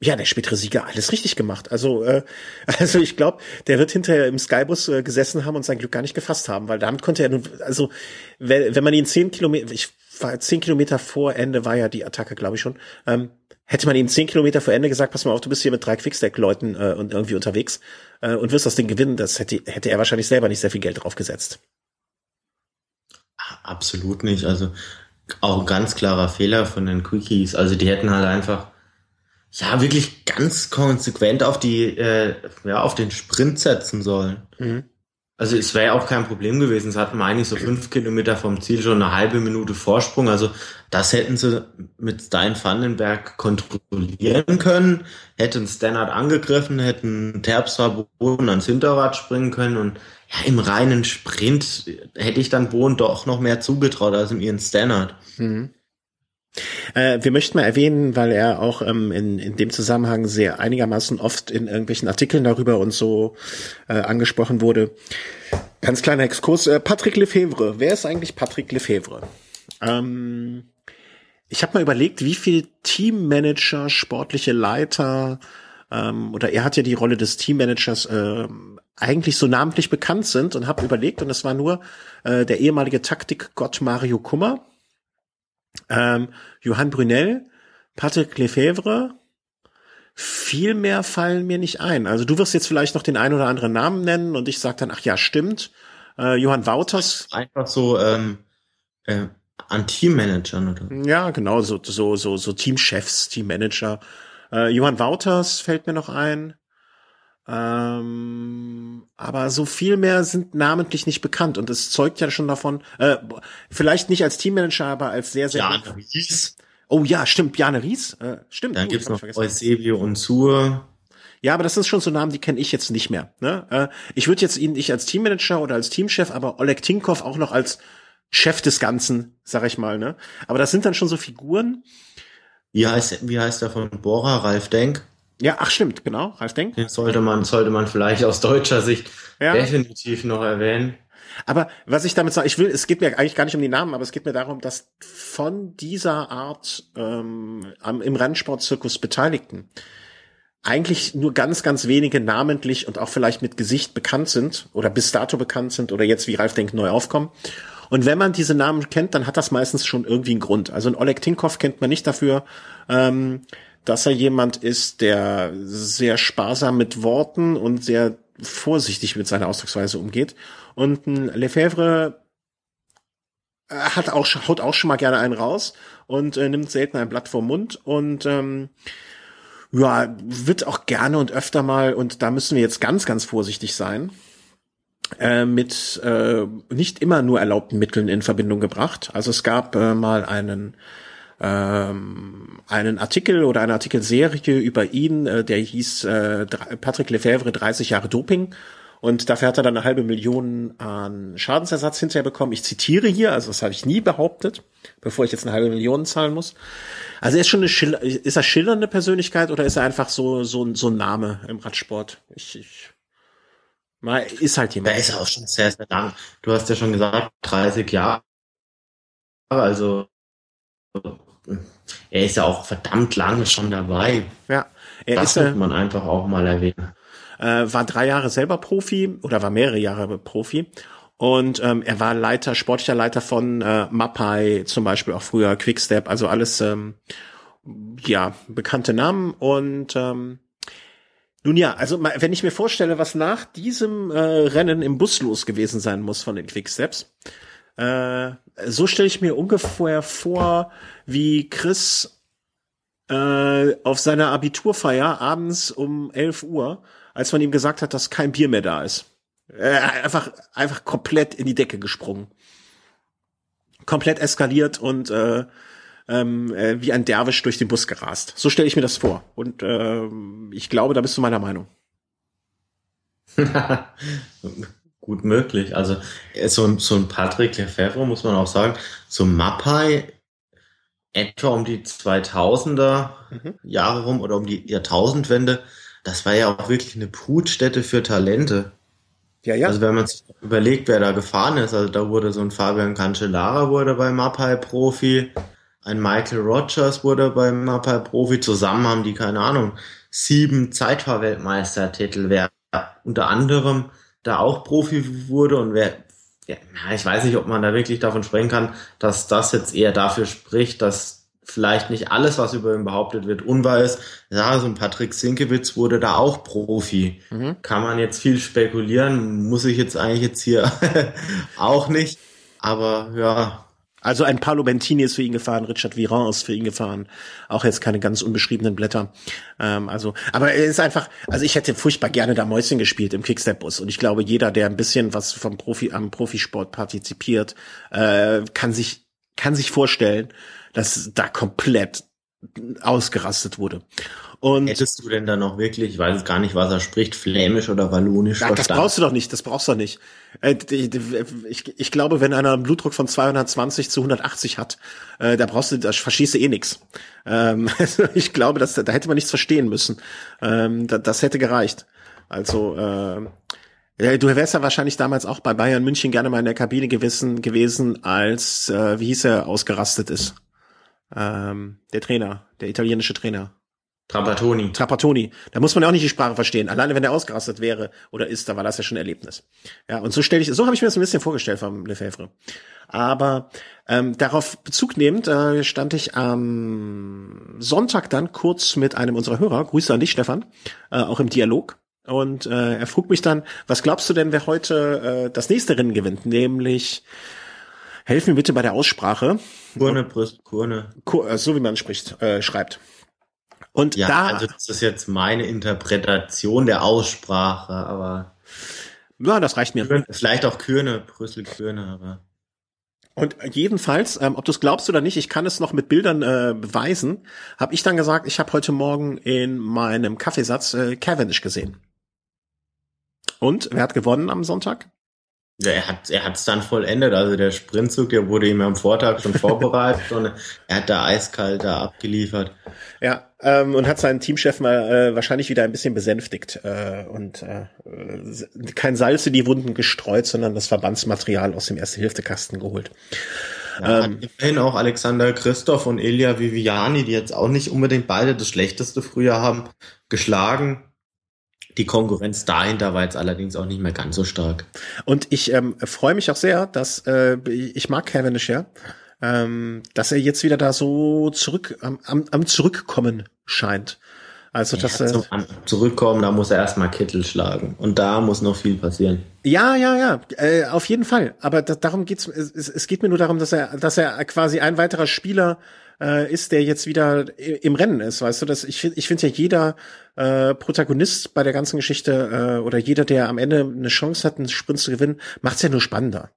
ja, der spätere Sieger alles richtig gemacht. Also, äh, [LAUGHS] also ich glaube, der wird hinterher im Skybus äh, gesessen haben und sein Glück gar nicht gefasst haben, weil damit konnte er nun, also wenn, wenn man ihn zehn Kilometer, ich war zehn Kilometer vor Ende war ja die Attacke, glaube ich schon. Ähm, hätte man ihm zehn Kilometer vor Ende gesagt, pass mal auf, du bist hier mit drei Quickstack-Leuten äh, und irgendwie unterwegs äh, und wirst das Ding gewinnen, das hätte, hätte er wahrscheinlich selber nicht sehr viel Geld drauf gesetzt. Absolut nicht. Also auch ganz klarer Fehler von den Quickies. Also die hätten halt einfach ja wirklich ganz konsequent auf die äh, ja auf den Sprint setzen sollen. Mhm. Also es wäre ja auch kein Problem gewesen. Sie hatten eigentlich so fünf Kilometer vom Ziel schon eine halbe Minute Vorsprung. Also das hätten sie mit Stein Vandenberg kontrollieren können, hätten Stannard angegriffen, hätten Terpstra Boden ans Hinterrad springen können und ja, im reinen Sprint hätte ich dann Bohn doch noch mehr zugetraut als im ihren Stannard. Mhm. Äh, wir möchten mal erwähnen, weil er auch ähm, in, in dem Zusammenhang sehr einigermaßen oft in irgendwelchen Artikeln darüber und so äh, angesprochen wurde. Ganz kleiner Exkurs. Äh, Patrick Lefebvre. Wer ist eigentlich Patrick Lefebvre? Ähm, ich habe mal überlegt, wie viel Teammanager, sportliche Leiter ähm, oder er hat ja die Rolle des Teammanagers äh, eigentlich so namentlich bekannt sind und habe überlegt und es war nur äh, der ehemalige Taktikgott Mario Kummer ähm, Johann Brunel, Patrick Lefebvre, viel mehr fallen mir nicht ein. Also du wirst jetzt vielleicht noch den einen oder anderen Namen nennen und ich sag dann, ach ja, stimmt. Äh, Johann Wouters. Einfach so ähm, äh, an Teammanagern oder? Ja, genau, so, so, so, so Teamchefs, Teammanager. Äh, Johann Wouters fällt mir noch ein. Ähm, aber so viel mehr sind namentlich nicht bekannt und es zeugt ja schon davon, äh, vielleicht nicht als Teammanager, aber als sehr, sehr. Bjane Ries. Oh ja, stimmt, Bjane Ries. Äh, stimmt. Dann gibt's noch Eusebio und Sur. Ja, aber das sind schon so Namen, die kenne ich jetzt nicht mehr. Ne? Äh, ich würde jetzt ihn nicht als Teammanager oder als Teamchef, aber Oleg Tinkov auch noch als Chef des Ganzen, sag ich mal. Ne? Aber das sind dann schon so Figuren. Wie heißt, wie heißt der von Bora, Ralf Denk? Ja, ach stimmt, genau, Ralf Denk. Den sollte man, sollte man vielleicht aus deutscher Sicht ja. definitiv noch erwähnen. Aber was ich damit sage, ich will, es geht mir eigentlich gar nicht um die Namen, aber es geht mir darum, dass von dieser Art ähm, am, im Rennsportzirkus Beteiligten eigentlich nur ganz, ganz wenige namentlich und auch vielleicht mit Gesicht bekannt sind oder bis dato bekannt sind oder jetzt wie Ralf denkt neu aufkommen. Und wenn man diese Namen kennt, dann hat das meistens schon irgendwie einen Grund. Also ein Oleg Tinkov kennt man nicht dafür, ähm, dass er jemand ist, der sehr sparsam mit Worten und sehr vorsichtig mit seiner Ausdrucksweise umgeht. Und ein Lefebvre äh, hat auch, haut auch schon mal gerne einen raus und äh, nimmt selten ein Blatt vom Mund und ähm, ja, wird auch gerne und öfter mal, und da müssen wir jetzt ganz, ganz vorsichtig sein, äh, mit äh, nicht immer nur erlaubten Mitteln in Verbindung gebracht. Also es gab äh, mal einen ähm, einen Artikel oder eine Artikelserie über ihn, äh, der hieß äh, Patrick Lefebvre 30 Jahre Doping und dafür hat er dann eine halbe Million an Schadensersatz hinterher bekommen. Ich zitiere hier, also das habe ich nie behauptet, bevor ich jetzt eine halbe Million zahlen muss. Also er ist schon eine Schiller, ist er schillernde Persönlichkeit oder ist er einfach so so so ein Name im Radsport? Ich, ich mal ist halt jemand. Der ist auch schon sehr sehr lang. Du hast ja schon gesagt 30 Jahre, also er ist ja auch verdammt lange schon dabei. Ja, er das ist, muss man einfach auch mal erwähnen äh, war drei Jahre selber Profi oder war mehrere Jahre Profi. Und ähm, er war Leiter, sportlicher Leiter von äh, Mapai, zum Beispiel auch früher Quickstep, also alles ähm, ja bekannte Namen. Und ähm, nun ja, also wenn ich mir vorstelle, was nach diesem äh, Rennen im Bus los gewesen sein muss von den Quicksteps, äh, so stelle ich mir ungefähr vor, wie Chris äh, auf seiner Abiturfeier abends um 11 Uhr als man ihm gesagt hat, dass kein Bier mehr da ist. Äh, einfach, einfach komplett in die Decke gesprungen. Komplett eskaliert und äh, ähm, äh, wie ein Derwisch durch den Bus gerast. So stelle ich mir das vor. Und äh, ich glaube, da bist du meiner Meinung. [LAUGHS] Gut möglich. Also so ein, so ein Patrick Lefebvre muss man auch sagen, so Mappai etwa um die 2000er mhm. Jahre rum oder um die Jahrtausendwende das war ja auch wirklich eine Brutstätte für Talente. Ja, ja. Also wenn man sich überlegt, wer da gefahren ist, also da wurde so ein Fabian Cancellara wurde bei Mapai Profi, ein Michael Rogers wurde bei Mapai Profi, zusammen haben die, keine Ahnung, sieben Zeitfahrweltmeistertitel, wer unter anderem da auch Profi wurde und wer, ja, ich weiß nicht, ob man da wirklich davon sprechen kann, dass das jetzt eher dafür spricht, dass vielleicht nicht alles, was über ihn behauptet wird, unwahr ist. Ja, so ein Patrick Sinkewitz wurde da auch Profi. Mhm. Kann man jetzt viel spekulieren, muss ich jetzt eigentlich jetzt hier [LAUGHS] auch nicht. Aber ja. Also ein Paolo Bentini ist für ihn gefahren, Richard Viran ist für ihn gefahren. Auch jetzt keine ganz unbeschriebenen Blätter. Ähm, also, aber er ist einfach, also ich hätte furchtbar gerne da Mäuschen gespielt im Kickstep-Bus. Und ich glaube, jeder, der ein bisschen was vom Profi, am Profisport partizipiert, äh, kann sich, kann sich vorstellen, dass da komplett ausgerastet wurde. Und Hättest du denn da noch wirklich, ich weiß gar nicht, was er spricht, Flämisch oder Wallonisch ja, Das brauchst du doch nicht, das brauchst du doch nicht. Äh, ich, ich glaube, wenn einer einen Blutdruck von 220 zu 180 hat, äh, da brauchst du, da verschießt du eh nix. Ähm, [LAUGHS] also ich glaube, dass, da hätte man nichts verstehen müssen. Ähm, das hätte gereicht. Also, äh, du wärst ja wahrscheinlich damals auch bei Bayern München gerne mal in der Kabine gewesen, gewesen als, wie hieß er, ausgerastet ist. Ähm, der Trainer, der italienische Trainer. Trapattoni. Trapattoni. Da muss man ja auch nicht die Sprache verstehen. Alleine wenn er ausgerastet wäre oder ist, da war das ja schon ein Erlebnis. Ja, und so stelle ich, so habe ich mir das ein bisschen vorgestellt vom Lefebvre. Aber ähm, darauf Bezug nehmend äh, stand ich am Sonntag dann kurz mit einem unserer Hörer, Grüße an dich, Stefan, äh, auch im Dialog. Und äh, er frug mich dann, was glaubst du denn, wer heute äh, das nächste Rennen gewinnt? Nämlich Helf mir bitte bei der Aussprache. Kurne, Brüst, Kurne. Kur, äh, so wie man spricht, äh, schreibt. Und ja, da, also das ist jetzt meine Interpretation der Aussprache, aber ja, das reicht mir. Vielleicht auch Kürne, Brüssel Kürne, aber und jedenfalls, ähm, ob du es glaubst oder nicht, ich kann es noch mit Bildern äh, beweisen, habe ich dann gesagt, ich habe heute Morgen in meinem Kaffeesatz äh, Cavendish gesehen. Und wer hat gewonnen am Sonntag? Ja, er hat er hat's dann vollendet. Also der Sprintzug, der wurde ihm am Vortag schon [LAUGHS] vorbereitet und er hat da eiskalt da abgeliefert. Ja, ähm, und hat seinen Teamchef mal äh, wahrscheinlich wieder ein bisschen besänftigt äh, und äh, kein Salz in die Wunden gestreut, sondern das Verbandsmaterial aus dem Erste-Hilfe-Kasten geholt. Ja, ähm, immerhin auch Alexander Christoph und Elia Viviani, die jetzt auch nicht unbedingt beide das schlechteste Frühjahr haben, geschlagen. Die Konkurrenz dahinter war jetzt allerdings auch nicht mehr ganz so stark. Und ich ähm, freue mich auch sehr, dass äh, ich mag Cavendish ja, ähm, dass er jetzt wieder da so zurück am, am, am zurückkommen scheint. Also das ja, zum Zurückkommen, da muss er erstmal Kittel schlagen. Und da muss noch viel passieren. Ja, ja, ja, äh, auf jeden Fall. Aber da, darum geht's. Es, es geht mir nur darum, dass er, dass er quasi ein weiterer Spieler äh, ist, der jetzt wieder im Rennen ist. Weißt du, dass ich finde, ich finde ja jeder äh, Protagonist bei der ganzen Geschichte äh, oder jeder, der am Ende eine Chance hat, einen Sprint zu gewinnen, macht's ja nur spannender.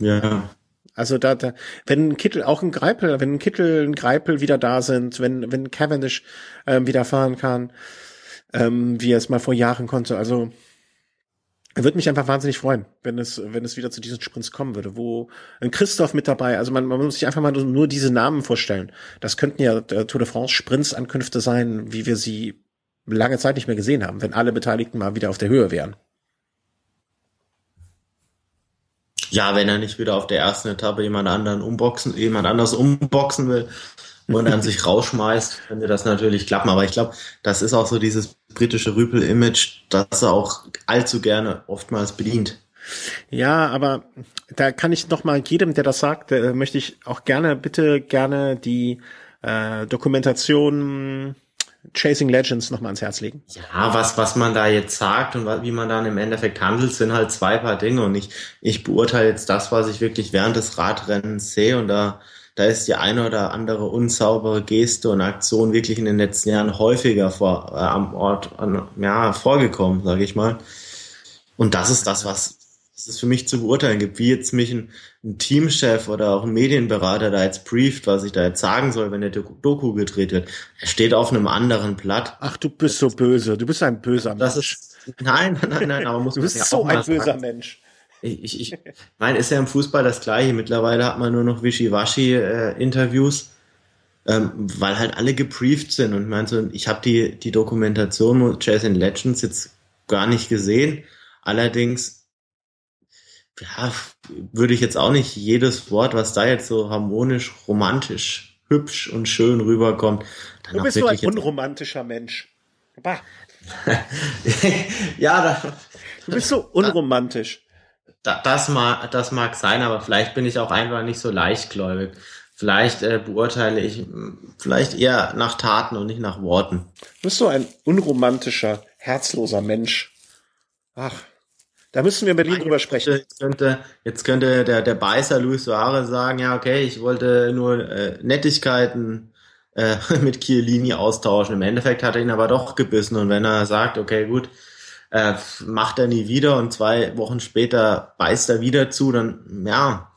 Ja. Also da, da, wenn ein Kittel, auch ein Greipel, wenn ein Kittel, ein Greipel wieder da sind, wenn, wenn Cavendish ähm, wieder fahren kann, ähm, wie er es mal vor Jahren konnte, also würde mich einfach wahnsinnig freuen, wenn es, wenn es wieder zu diesen Sprints kommen würde, wo ein Christoph mit dabei, also man, man muss sich einfach mal nur diese Namen vorstellen. Das könnten ja äh, Tour de France Sprints Ankünfte sein, wie wir sie lange Zeit nicht mehr gesehen haben, wenn alle Beteiligten mal wieder auf der Höhe wären. Ja, wenn er nicht wieder auf der ersten Etappe jemand anderen umboxen, jemand anders umboxen will und dann sich rausschmeißt, könnte das natürlich klappen. Aber ich glaube, das ist auch so dieses britische Rüpel-Image, das er auch allzu gerne oftmals bedient. Ja, aber da kann ich noch mal jedem, der das sagt, äh, möchte ich auch gerne, bitte gerne die äh, Dokumentation Chasing Legends noch mal ans Herz legen? Ja, was, was man da jetzt sagt und wie man dann im Endeffekt handelt, sind halt zwei paar Dinge. Und ich, ich beurteile jetzt das, was ich wirklich während des Radrennens sehe. Und da, da ist die eine oder andere unsaubere Geste und Aktion wirklich in den letzten Jahren häufiger vor, äh, am Ort an, ja, vorgekommen, sage ich mal. Und das ist das, was, was es für mich zu beurteilen gibt, wie jetzt mich ein, ein, Teamchef oder auch ein Medienberater da jetzt brieft, was ich da jetzt sagen soll, wenn der Doku gedreht wird. Er steht auf einem anderen Blatt. Ach, du bist so böse. Du bist ein böser das Mensch. Ist, nein, nein, nein, aber [LAUGHS] muss Du bist ja so ein böser sagen. Mensch. Ich, ich, meine, ist ja im Fußball das Gleiche. Mittlerweile hat man nur noch Wischiwaschi-Interviews, äh, ähm, weil halt alle gebrieft sind. Und ich meine, so, ich habe die, die Dokumentation Jazz in Legends jetzt gar nicht gesehen. Allerdings ja, würde ich jetzt auch nicht jedes Wort, was da jetzt so harmonisch, romantisch, hübsch und schön rüberkommt. Dann du bist so ein unromantischer Mensch. Bah. [LAUGHS] ja, da, du bist so [LAUGHS] unromantisch. Da, das, mag, das mag sein, aber vielleicht bin ich auch einfach nicht so leichtgläubig. Vielleicht äh, beurteile ich vielleicht eher nach Taten und nicht nach Worten. Du bist so ein unromantischer, herzloser Mensch. Ach. Da müssen wir in Berlin drüber sprechen. Jetzt könnte, jetzt könnte der, der Beißer Luis Suarez sagen, ja, okay, ich wollte nur äh, Nettigkeiten äh, [LAUGHS] mit Chiellini austauschen. Im Endeffekt hat er ihn aber doch gebissen. Und wenn er sagt, okay, gut, äh, macht er nie wieder und zwei Wochen später beißt er wieder zu, dann, ja,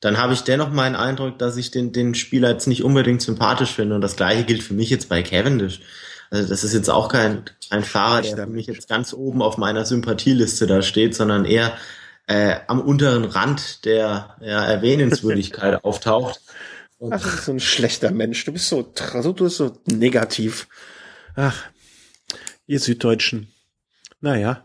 dann habe ich dennoch meinen Eindruck, dass ich den, den Spieler jetzt nicht unbedingt sympathisch finde. Und das gleiche gilt für mich jetzt bei Cavendish. Also das ist jetzt auch kein, kein Fahrer, der für mich jetzt ganz oben auf meiner Sympathieliste da steht, sondern eher äh, am unteren Rand der ja, Erwähnenswürdigkeit [LAUGHS] auftaucht. Und Ach, du bist so ein schlechter Mensch. Du bist so, du bist so negativ. Ach, ihr Süddeutschen. Naja.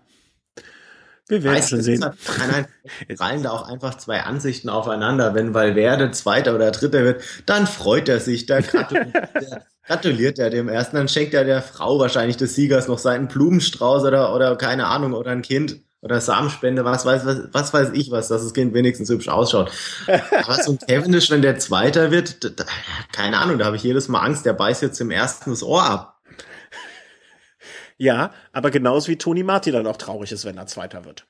Wir werden schon sehen. Nein, nein, [LAUGHS] fallen da auch einfach zwei Ansichten aufeinander. Wenn Valverde Zweiter oder Dritter wird, dann freut er sich, da gratuliert, er, [LAUGHS] gratuliert er dem Ersten, dann schenkt er der Frau wahrscheinlich des Siegers noch seinen Blumenstrauß oder, oder keine Ahnung, oder ein Kind oder Samenspende, was weiß, was, was weiß ich was, dass das Kind wenigstens hübsch ausschaut. Aber so ein Cavendish, wenn der Zweiter wird, da, keine Ahnung, da habe ich jedes Mal Angst, der beißt jetzt im Ersten das Ohr ab. Ja, aber genauso wie Toni Marti dann auch traurig ist, wenn er Zweiter wird.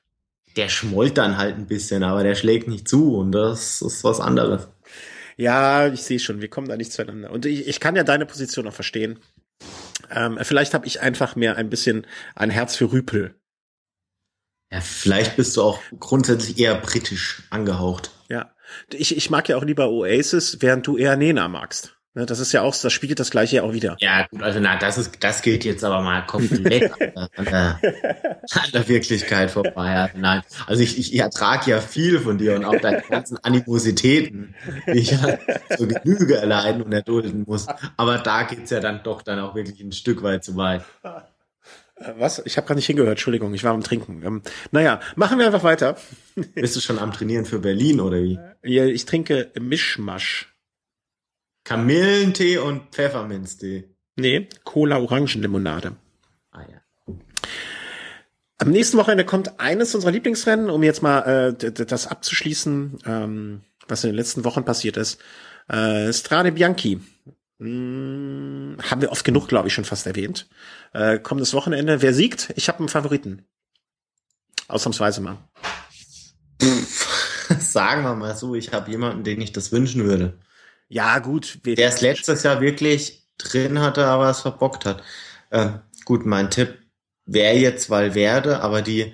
Der schmollt dann halt ein bisschen, aber der schlägt nicht zu und das ist was anderes. Ja, ich sehe schon, wir kommen da nicht zueinander. Und ich, ich kann ja deine Position auch verstehen. Ähm, vielleicht habe ich einfach mehr ein bisschen ein Herz für Rüpel. Ja, vielleicht bist du auch grundsätzlich eher britisch angehaucht. Ja, ich, ich mag ja auch lieber Oasis, während du eher Nena magst. Ne, das ist ja auch, das spiegelt das gleiche ja auch wieder. Ja, gut, also na, das ist, das geht jetzt aber mal komplett [LAUGHS] an, der, an der Wirklichkeit vorbei. Nein, also ich, ich, ertrage ja viel von dir und auch deine ganzen Animositäten, die ich ja zur Genüge erleiden und erdulden muss. Aber da geht's ja dann doch dann auch wirklich ein Stück weit zu weit. Äh, was? Ich habe gerade nicht hingehört, Entschuldigung, ich war am Trinken. Ähm, naja, machen wir einfach weiter. Bist du schon am Trainieren für Berlin oder wie? Ja, ich trinke Mischmasch. Kamillentee und Pfefferminztee. Nee, Cola-Orangenlimonade. Ah ja. Am nächsten Wochenende kommt eines unserer Lieblingsrennen, um jetzt mal äh, das abzuschließen, ähm, was in den letzten Wochen passiert ist. Äh, Strade Bianchi. Hm, haben wir oft genug, glaube ich, schon fast erwähnt. Äh, kommendes Wochenende. Wer siegt? Ich habe einen Favoriten. Ausnahmsweise mal. [LAUGHS] Sagen wir mal so, ich habe jemanden, den ich das wünschen würde. Ja, gut. Der es letztes Jahr wirklich drin hatte, aber es verbockt hat. Äh, gut, mein Tipp wäre jetzt Valverde, aber die,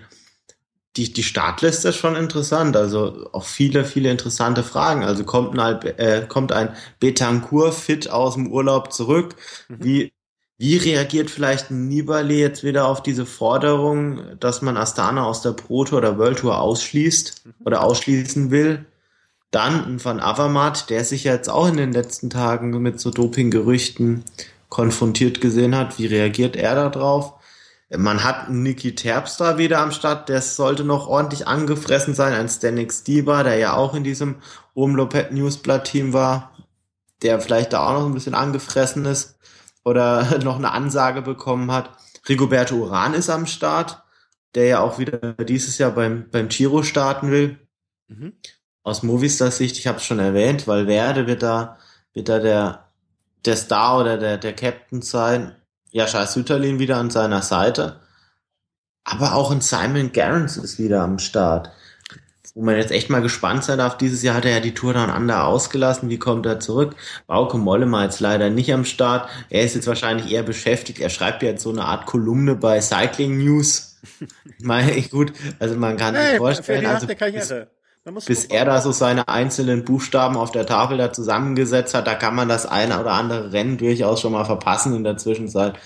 die, die Startliste ist schon interessant. Also auch viele, viele interessante Fragen. Also kommt ein, äh, kommt ein Betancourt fit aus dem Urlaub zurück? Mhm. Wie, wie reagiert vielleicht ein Nibali jetzt wieder auf diese Forderung, dass man Astana aus der Pro Tour oder World Tour ausschließt mhm. oder ausschließen will? Dann ein Van Avermaet, der sich jetzt auch in den letzten Tagen mit so Dopinggerüchten konfrontiert gesehen hat. Wie reagiert er da drauf? Man hat Niki Terpstra wieder am Start, der sollte noch ordentlich angefressen sein. Ein Stanik Stieber, der ja auch in diesem Umlopet Newsblatt Team war, der vielleicht da auch noch ein bisschen angefressen ist oder [LAUGHS] noch eine Ansage bekommen hat. Rigoberto Uran ist am Start, der ja auch wieder dieses Jahr beim, beim Giro starten will. Mhm. Aus Movistar Sicht, ich habe es schon erwähnt, weil Werde wird da, wird da der, der Star oder der, der Captain sein. Jascha Süterlin wieder an seiner Seite. Aber auch ein Simon Garrons ist wieder am Start. Wo man jetzt echt mal gespannt sein darf. Dieses Jahr hat er ja die Tour Down Under ausgelassen. Wie kommt er zurück? Bauke Mollema jetzt leider nicht am Start. Er ist jetzt wahrscheinlich eher beschäftigt. Er schreibt ja jetzt so eine Art Kolumne bei Cycling News. [LAUGHS] Meine ich gut. Also man kann hey, sich vorstellen. also bis, bis er da so seine einzelnen Buchstaben auf der Tafel da zusammengesetzt hat, da kann man das eine oder andere Rennen durchaus schon mal verpassen in der Zwischenzeit.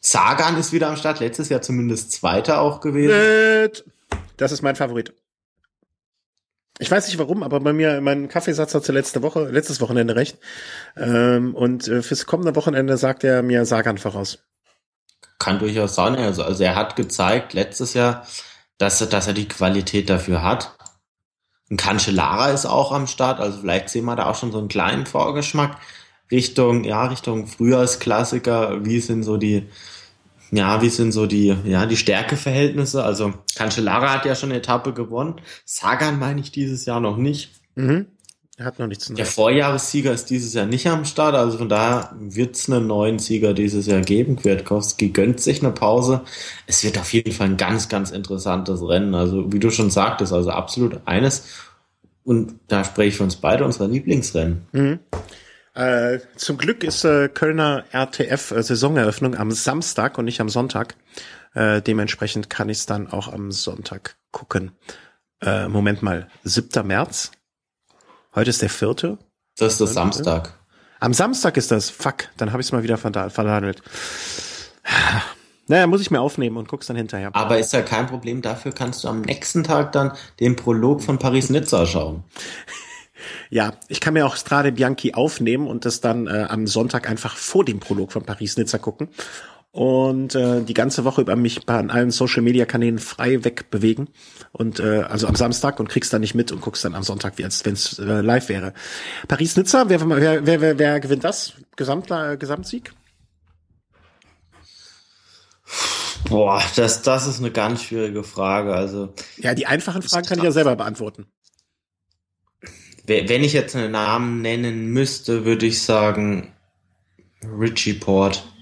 Sagan ist wieder am Start, letztes Jahr zumindest Zweiter auch gewesen. Das ist mein Favorit. Ich weiß nicht warum, aber bei mir, mein Kaffeesatz hatte letzte Woche, letztes Wochenende recht. Ähm, und äh, fürs kommende Wochenende sagt er mir Sagan voraus. Kann durchaus sein. Also, also er hat gezeigt letztes Jahr, dass dass er die Qualität dafür hat. Ein Cancellara ist auch am Start, also vielleicht sehen wir da auch schon so einen kleinen Vorgeschmack Richtung, ja, Richtung Frühjahrsklassiker. Wie sind so die, ja, wie sind so die, ja, die Stärkeverhältnisse? Also Cancellara hat ja schon eine Etappe gewonnen. Sagan meine ich dieses Jahr noch nicht. Mhm. Er hat noch nichts zu Der Vorjahressieger ist dieses Jahr nicht am Start, also von daher wird es einen neuen Sieger dieses Jahr geben. Kwiatkowski gönnt sich eine Pause. Es wird auf jeden Fall ein ganz, ganz interessantes Rennen. Also wie du schon sagtest, also absolut eines. Und da spreche ich für uns beide unserer Lieblingsrennen. Mhm. Äh, zum Glück ist äh, Kölner RTF äh, Saisoneröffnung am Samstag und nicht am Sonntag. Äh, dementsprechend kann ich es dann auch am Sonntag gucken. Äh, Moment mal, 7. März? Heute ist der vierte. Das ist der Samstag. Am Samstag ist das. Fuck, dann habe ich es mal wieder verhandelt. Naja, muss ich mir aufnehmen und guck's dann hinterher. Aber ist ja kein Problem. Dafür kannst du am nächsten Tag dann den Prolog von Paris-Nizza schauen. [LAUGHS] Ja, ich kann mir auch Strade Bianchi aufnehmen und das dann äh, am Sonntag einfach vor dem Prolog von Paris-Nizza gucken und äh, die ganze Woche über mich bei allen Social Media Kanälen frei wegbewegen und äh, also am Samstag und kriegst dann nicht mit und guckst dann am Sonntag, wie als wenn es äh, live wäre. Paris Nizza, wer, wer, wer, wer, wer gewinnt das? Gesamt, äh, Gesamtsieg? Boah, das, das ist eine ganz schwierige Frage. Also ja, die einfachen Fragen kann ich ja selber beantworten. Wenn ich jetzt einen Namen nennen müsste, würde ich sagen Richie Port.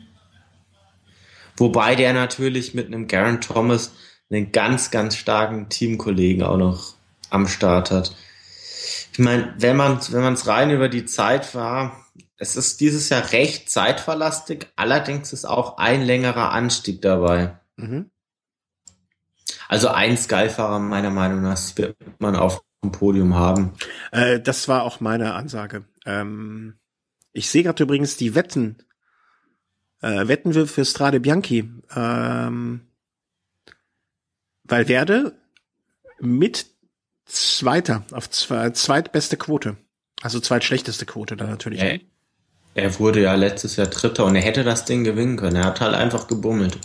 Wobei der natürlich mit einem Garen Thomas einen ganz, ganz starken Teamkollegen auch noch am Start hat. Ich meine, wenn man wenn man es rein über die Zeit war, es ist dieses Jahr recht zeitverlastig, allerdings ist auch ein längerer Anstieg dabei. Mhm. Also ein Skyfahrer meiner Meinung nach wird man auf dem Podium haben. Äh, das war auch meine Ansage. Ähm, ich sehe gerade übrigens die Wetten äh, wetten wir für Strade Bianchi. Ähm, Valverde mit Zweiter auf zwei, zweitbeste Quote. Also zweitschlechteste Quote dann natürlich. Er, er wurde ja letztes Jahr Dritter und er hätte das Ding gewinnen können. Er hat halt einfach gebummelt.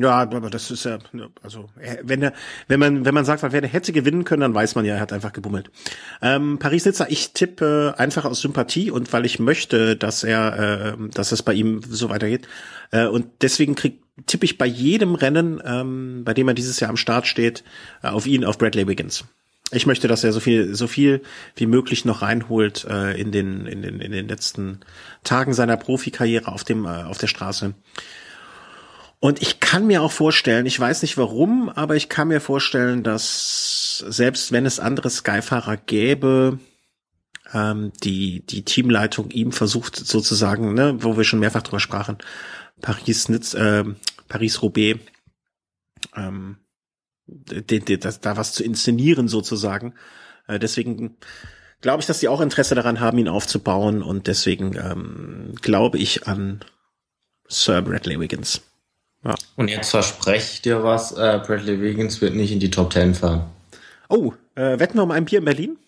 Ja, aber das ist ja, also wenn er, wenn man, wenn man sagt, wer hätte gewinnen können, dann weiß man ja, er hat einfach gebummelt. Ähm, Paris-Nizza, ich tippe einfach aus Sympathie und weil ich möchte, dass er, äh, dass es bei ihm so weitergeht. Äh, und deswegen krieg, tippe ich bei jedem Rennen, ähm, bei dem er dieses Jahr am Start steht, äh, auf ihn, auf Bradley Wiggins. Ich möchte, dass er so viel, so viel wie möglich noch reinholt äh, in den, in den, in den letzten Tagen seiner Profikarriere auf dem, äh, auf der Straße. Und ich kann mir auch vorstellen, ich weiß nicht warum, aber ich kann mir vorstellen, dass selbst wenn es andere Skyfahrer gäbe, ähm, die die Teamleitung ihm versucht sozusagen, ne, wo wir schon mehrfach drüber sprachen, Paris Nitz, äh, Paris Roubaix, ähm, das, da was zu inszenieren sozusagen. Äh, deswegen glaube ich, dass sie auch Interesse daran haben, ihn aufzubauen und deswegen ähm, glaube ich an Sir Bradley Wiggins. Ja. Und jetzt verspreche ich dir was, äh, Bradley Wiggins wird nicht in die Top Ten fahren. Oh, äh, wetten wir um ein Bier in Berlin?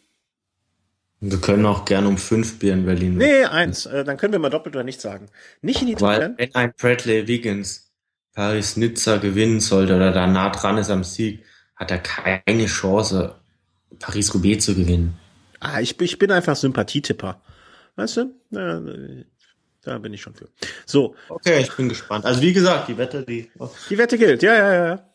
Wir können auch gerne um fünf Bier in Berlin. Nee, eins. Äh, dann können wir mal doppelt oder nicht sagen. Nicht in die Top Weil, Wenn ein Bradley Wiggins Paris-Nizza gewinnen sollte oder da nah dran ist am Sieg, hat er keine Chance, Paris-Roubaix zu gewinnen. Ah, ich, ich bin einfach Sympathietipper. Weißt du? Äh, da bin ich schon für. So. Okay, ich bin gespannt. Also wie gesagt, die Wette, die. Die Wette gilt, ja, ja, ja.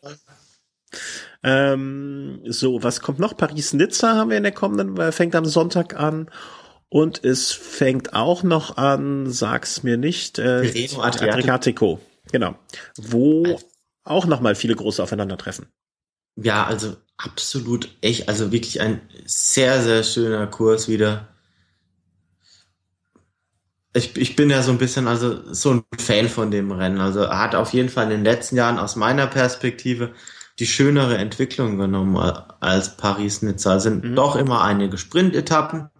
Ähm, so, was kommt noch? Paris-Nizza haben wir in der kommenden, fängt am Sonntag an. Und es fängt auch noch an, sag's mir nicht, äh, Adriatico. Adriatico. Genau. Wo also, auch nochmal viele große aufeinandertreffen. Ja, also absolut echt, also wirklich ein sehr, sehr schöner Kurs wieder ich, ich bin ja so ein bisschen also so ein Fan von dem Rennen. Also er hat auf jeden Fall in den letzten Jahren aus meiner Perspektive die schönere Entwicklung genommen als Paris-Nizza. Sind mhm. doch immer einige Sprint-Etappen,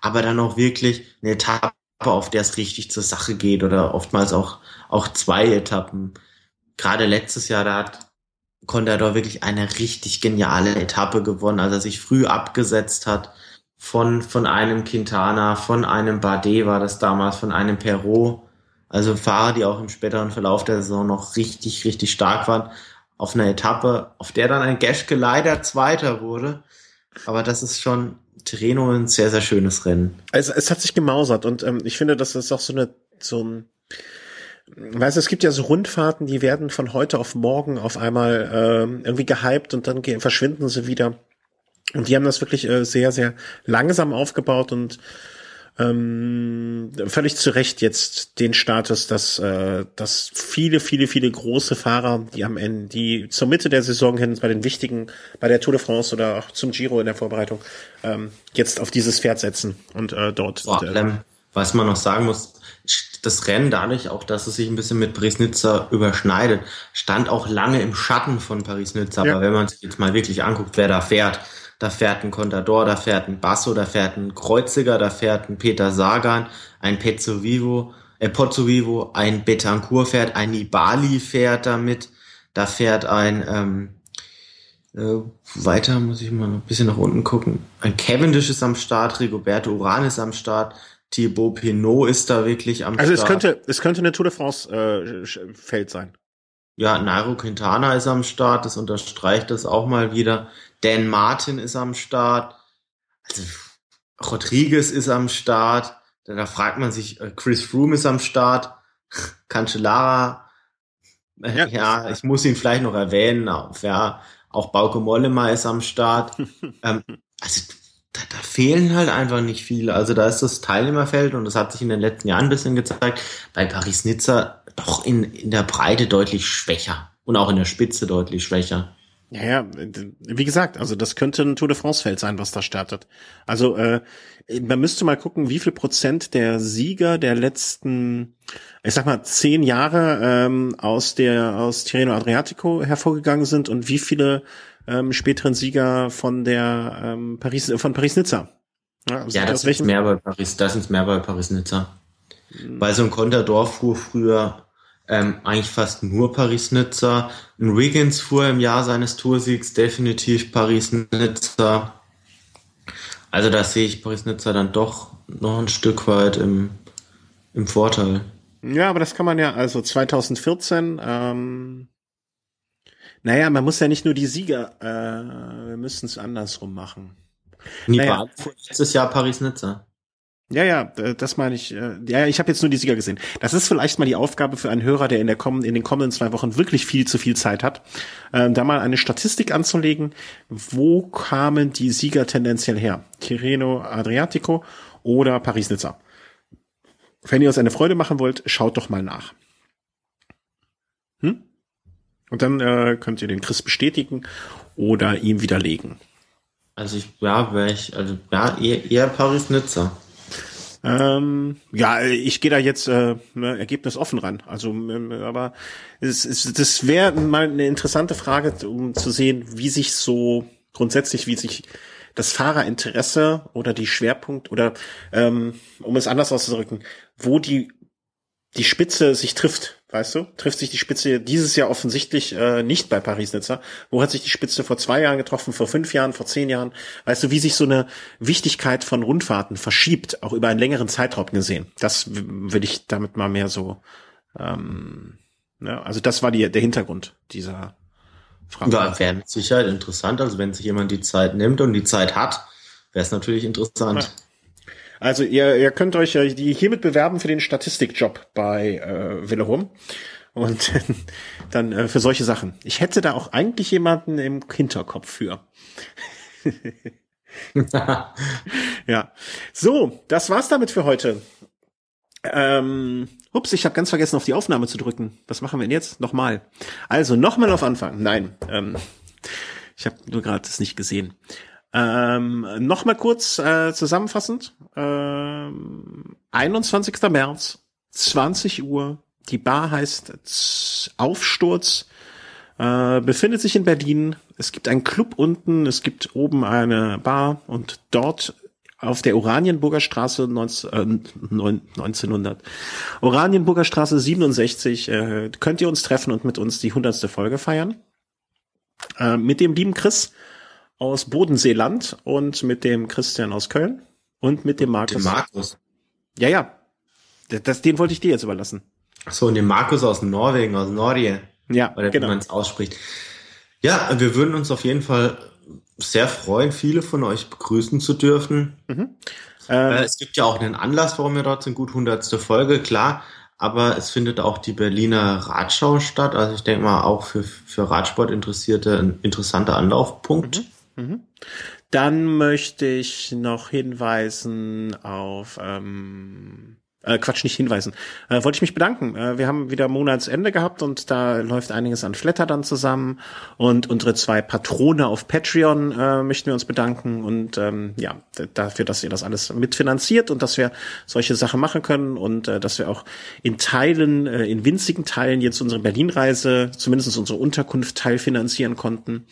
aber dann auch wirklich eine Etappe, auf der es richtig zur Sache geht oder oftmals auch, auch zwei Etappen. Gerade letztes Jahr, da hat Contador wirklich eine richtig geniale Etappe gewonnen, als er sich früh abgesetzt hat von, von einem Quintana, von einem Bardet war das damals, von einem Perrault. Also Fahrer, die auch im späteren Verlauf der Saison noch richtig, richtig stark waren. Auf einer Etappe, auf der dann ein Geschke leider Zweiter wurde. Aber das ist schon Tirreno ein sehr, sehr schönes Rennen. Also es hat sich gemausert und ähm, ich finde, das ist auch so eine, so ein, Weißt du, es gibt ja so Rundfahrten, die werden von heute auf morgen auf einmal ähm, irgendwie gehypt und dann verschwinden sie wieder. Und die haben das wirklich äh, sehr, sehr langsam aufgebaut und ähm, völlig zu Recht jetzt den Status, dass, äh, dass viele, viele, viele große Fahrer, die am Ende, die zur Mitte der Saison hin bei den wichtigen, bei der Tour de France oder auch zum Giro in der Vorbereitung, ähm, jetzt auf dieses Pferd setzen und äh, dort. Allem, äh, was man noch sagen muss, das Rennen dadurch auch, dass es sich ein bisschen mit Paris-Nizza überschneidet, stand auch lange im Schatten von Paris-Nizza. Ja. Aber wenn man sich jetzt mal wirklich anguckt, wer da fährt, da fährt ein Contador, da fährt ein Basso, da fährt ein Kreuziger, da fährt ein Peter Sagan, ein Pezzo Vivo, äh, Pozzo Vivo, ein Betancourt fährt, ein Nibali fährt damit, da fährt ein, ähm, äh, weiter muss ich mal ein bisschen nach unten gucken. Ein Cavendish ist am Start, Rigoberto Uran ist am Start, Thibaut Pinot ist da wirklich am also Start. Also es könnte, es könnte eine Tour de France äh, Feld sein. Ja, Nairo Quintana ist am Start, das unterstreicht das auch mal wieder. Dan Martin ist am Start. Also Rodriguez ist am Start. Da, fragt man sich, äh, Chris Froome ist am Start. [LAUGHS] Cancellara. Äh, ja, ja, ich muss ihn vielleicht noch erwähnen. Ja, auch Bauke Mollema ist am Start. [LAUGHS] ähm, also da, da fehlen halt einfach nicht viele. Also da ist das Teilnehmerfeld und das hat sich in den letzten Jahren ein bisschen gezeigt. Bei Paris-Nizza doch in, in der Breite deutlich schwächer und auch in der Spitze deutlich schwächer. Ja, ja, wie gesagt, also das könnte ein Tour de France-Feld sein, was da startet. Also äh, man müsste mal gucken, wie viel Prozent der Sieger der letzten, ich sag mal, zehn Jahre ähm, aus der aus Tirreno Adriatico hervorgegangen sind und wie viele ähm, späteren Sieger von der ähm, Paris von Paris Nizza. Ja, also ja das ist mehr bei Paris, das ist mehr bei Paris Nizza. Weil so ein Contador fuhr früher ähm, eigentlich fast nur Paris-Nizza. Ein Wiggins fuhr im Jahr seines Toursiegs definitiv Paris-Nizza. Also da sehe ich Paris-Nizza dann doch noch ein Stück weit im, im Vorteil. Ja, aber das kann man ja, also 2014, ähm, Naja, man muss ja nicht nur die Sieger, äh, wir müssen es andersrum machen. Naja. letztes Jahr Paris-Nizza. Ja, ja, das meine ich. Äh, ja, ich habe jetzt nur die Sieger gesehen. Das ist vielleicht mal die Aufgabe für einen Hörer, der in, der kommen, in den kommenden zwei Wochen wirklich viel zu viel Zeit hat, äh, da mal eine Statistik anzulegen. Wo kamen die Sieger tendenziell her? Tirreno Adriatico oder Paris-Nizza? Wenn ihr uns eine Freude machen wollt, schaut doch mal nach. Hm? Und dann äh, könnt ihr den Chris bestätigen oder ihm widerlegen. Also ich, ja, wäre ich, also ja, eher, eher Paris-Nizza. Ähm, ja, ich gehe da jetzt äh, ne, Ergebnis offen ran. Also, ähm, aber es, es, das wäre mal eine interessante Frage, um zu sehen, wie sich so grundsätzlich, wie sich das Fahrerinteresse oder die Schwerpunkt oder ähm, um es anders auszudrücken, wo die die Spitze sich trifft, weißt du? Trifft sich die Spitze dieses Jahr offensichtlich äh, nicht bei Paris-Nizza. Wo hat sich die Spitze vor zwei Jahren getroffen, vor fünf Jahren, vor zehn Jahren? Weißt du, wie sich so eine Wichtigkeit von Rundfahrten verschiebt, auch über einen längeren Zeitraum gesehen? Das würde ich damit mal mehr so, ähm, ne? also das war die, der Hintergrund dieser Frage. Ja, wäre mit Sicherheit interessant. Also wenn sich jemand die Zeit nimmt und die Zeit hat, wäre es natürlich interessant. Ja. Also ihr, ihr könnt euch äh, die hiermit bewerben für den Statistikjob bei äh, Willerum. Und [LAUGHS] dann äh, für solche Sachen. Ich hätte da auch eigentlich jemanden im Hinterkopf für. [LAUGHS] ja. So, das war's damit für heute. Ähm, ups, ich habe ganz vergessen, auf die Aufnahme zu drücken. Was machen wir denn jetzt? Nochmal. Also, nochmal auf Anfang. Nein, ähm, ich habe nur gerade das nicht gesehen. Ähm, Nochmal kurz äh, zusammenfassend. Ähm, 21. März, 20 Uhr. Die Bar heißt Aufsturz. Äh, befindet sich in Berlin. Es gibt einen Club unten, es gibt oben eine Bar und dort auf der Oranienburger Straße 19, äh, 1900. Oranienburger Straße 67 äh, könnt ihr uns treffen und mit uns die hundertste Folge feiern. Äh, mit dem lieben Chris aus Bodenseeland und mit dem Christian aus Köln und mit dem Markus. Dem Markus. Ja, ja. Das, den wollte ich dir jetzt überlassen. Ach so, und dem Markus aus Norwegen, aus Norge. Ja, oder genau. wie man es ausspricht. Ja, wir würden uns auf jeden Fall sehr freuen, viele von euch begrüßen zu dürfen. Mhm. Ähm, äh, es gibt ja auch einen Anlass, warum wir dort sind, gut hundertste Folge, klar. Aber es findet auch die Berliner Radschau statt. Also ich denke mal auch für, für Radsport Interessierte ein interessanter Anlaufpunkt. Mhm. Mhm. Dann möchte ich noch hinweisen auf ähm, äh, Quatsch, nicht hinweisen. Äh, wollte ich mich bedanken. Äh, wir haben wieder Monatsende gehabt und da läuft einiges an Flatter dann zusammen. Und unsere zwei Patrone auf Patreon äh, möchten wir uns bedanken. Und ähm, ja, dafür, dass ihr das alles mitfinanziert und dass wir solche Sachen machen können und äh, dass wir auch in Teilen, äh, in winzigen Teilen jetzt unsere Berlin-Reise, zumindest unsere Unterkunft teilfinanzieren konnten.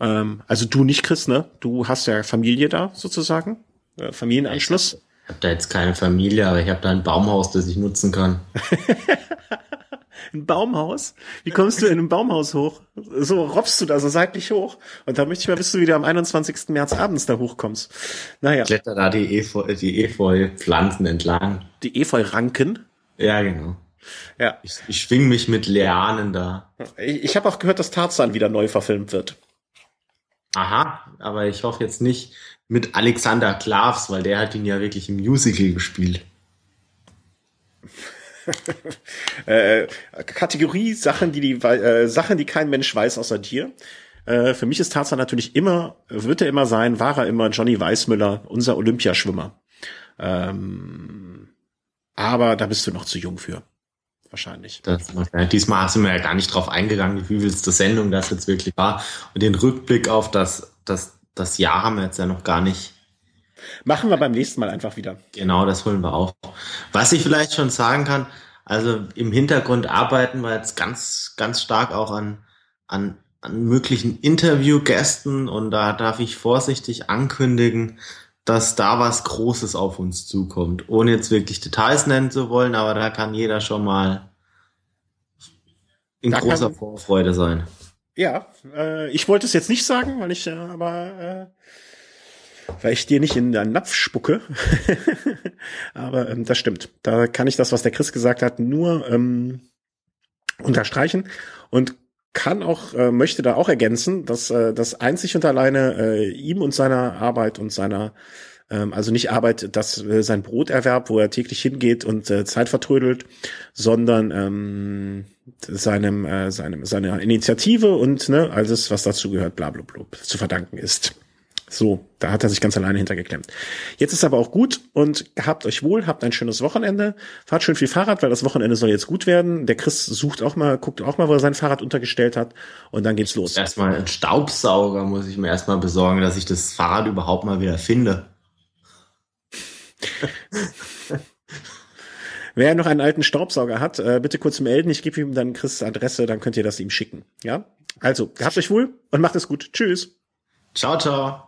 Ähm, also du nicht, Chris, ne? Du hast ja Familie da sozusagen, äh, Familienanschluss. Ich habe da jetzt keine Familie, aber ich habe da ein Baumhaus, das ich nutzen kann. [LAUGHS] ein Baumhaus? Wie kommst du in ein Baumhaus hoch? So robbst du da so seitlich hoch. Und da möchte ich mal, bis du wieder am 21. März abends da hochkommst. Naja. Ich kletter da die Efeu, die Efeu-Pflanzen entlang. Die Efeu-Ranken? Ja, genau. Ja. Ich, ich schwing mich mit Lianen da. Ich, ich habe auch gehört, dass Tarzan wieder neu verfilmt wird. Aha, aber ich hoffe jetzt nicht mit Alexander Klavs, weil der hat ihn ja wirklich im Musical gespielt. [LAUGHS] äh, Kategorie Sachen, die die äh, Sachen, die kein Mensch weiß außer dir. Äh, für mich ist Tarzan natürlich immer, wird er immer sein, war er immer Johnny Weissmüller, unser Olympiaschwimmer. Ähm, aber da bist du noch zu jung für wahrscheinlich. Das, diesmal sind wir ja gar nicht drauf eingegangen, wie viel Sendung das jetzt wirklich war. Und den Rückblick auf das, das, das Jahr haben wir jetzt ja noch gar nicht. Machen wir beim nächsten Mal einfach wieder. Genau, das holen wir auf. Was ich vielleicht schon sagen kann, also im Hintergrund arbeiten wir jetzt ganz, ganz stark auch an, an, an möglichen Interviewgästen und da darf ich vorsichtig ankündigen, dass da was Großes auf uns zukommt. Ohne jetzt wirklich Details nennen zu wollen, aber da kann jeder schon mal in da großer kann, Vorfreude sein. Ja, äh, ich wollte es jetzt nicht sagen, weil ich äh, aber äh, weil ich dir nicht in den Napf spucke. [LAUGHS] aber ähm, das stimmt. Da kann ich das, was der Chris gesagt hat, nur ähm, unterstreichen. Und kann auch, äh, möchte da auch ergänzen, dass äh, das einzig und alleine äh, ihm und seiner Arbeit und seiner ähm, also nicht Arbeit, dass äh, sein Broterwerb, wo er täglich hingeht und äh, Zeit vertrödelt, sondern ähm, seinem, äh, seinem, seiner Initiative und ne, alles, was dazu gehört, bla bla bla, zu verdanken ist. So, da hat er sich ganz alleine hintergeklemmt. Jetzt ist aber auch gut und habt euch wohl, habt ein schönes Wochenende, fahrt schön viel Fahrrad, weil das Wochenende soll jetzt gut werden. Der Chris sucht auch mal, guckt auch mal, wo er sein Fahrrad untergestellt hat und dann geht's los. Erstmal einen Staubsauger muss ich mir erstmal besorgen, dass ich das Fahrrad überhaupt mal wieder finde. [LAUGHS] Wer noch einen alten Staubsauger hat, äh, bitte kurz melden. Ich gebe ihm dann Chris Adresse, dann könnt ihr das ihm schicken. Ja? Also, habt euch wohl und macht es gut. Tschüss. Ciao, ciao.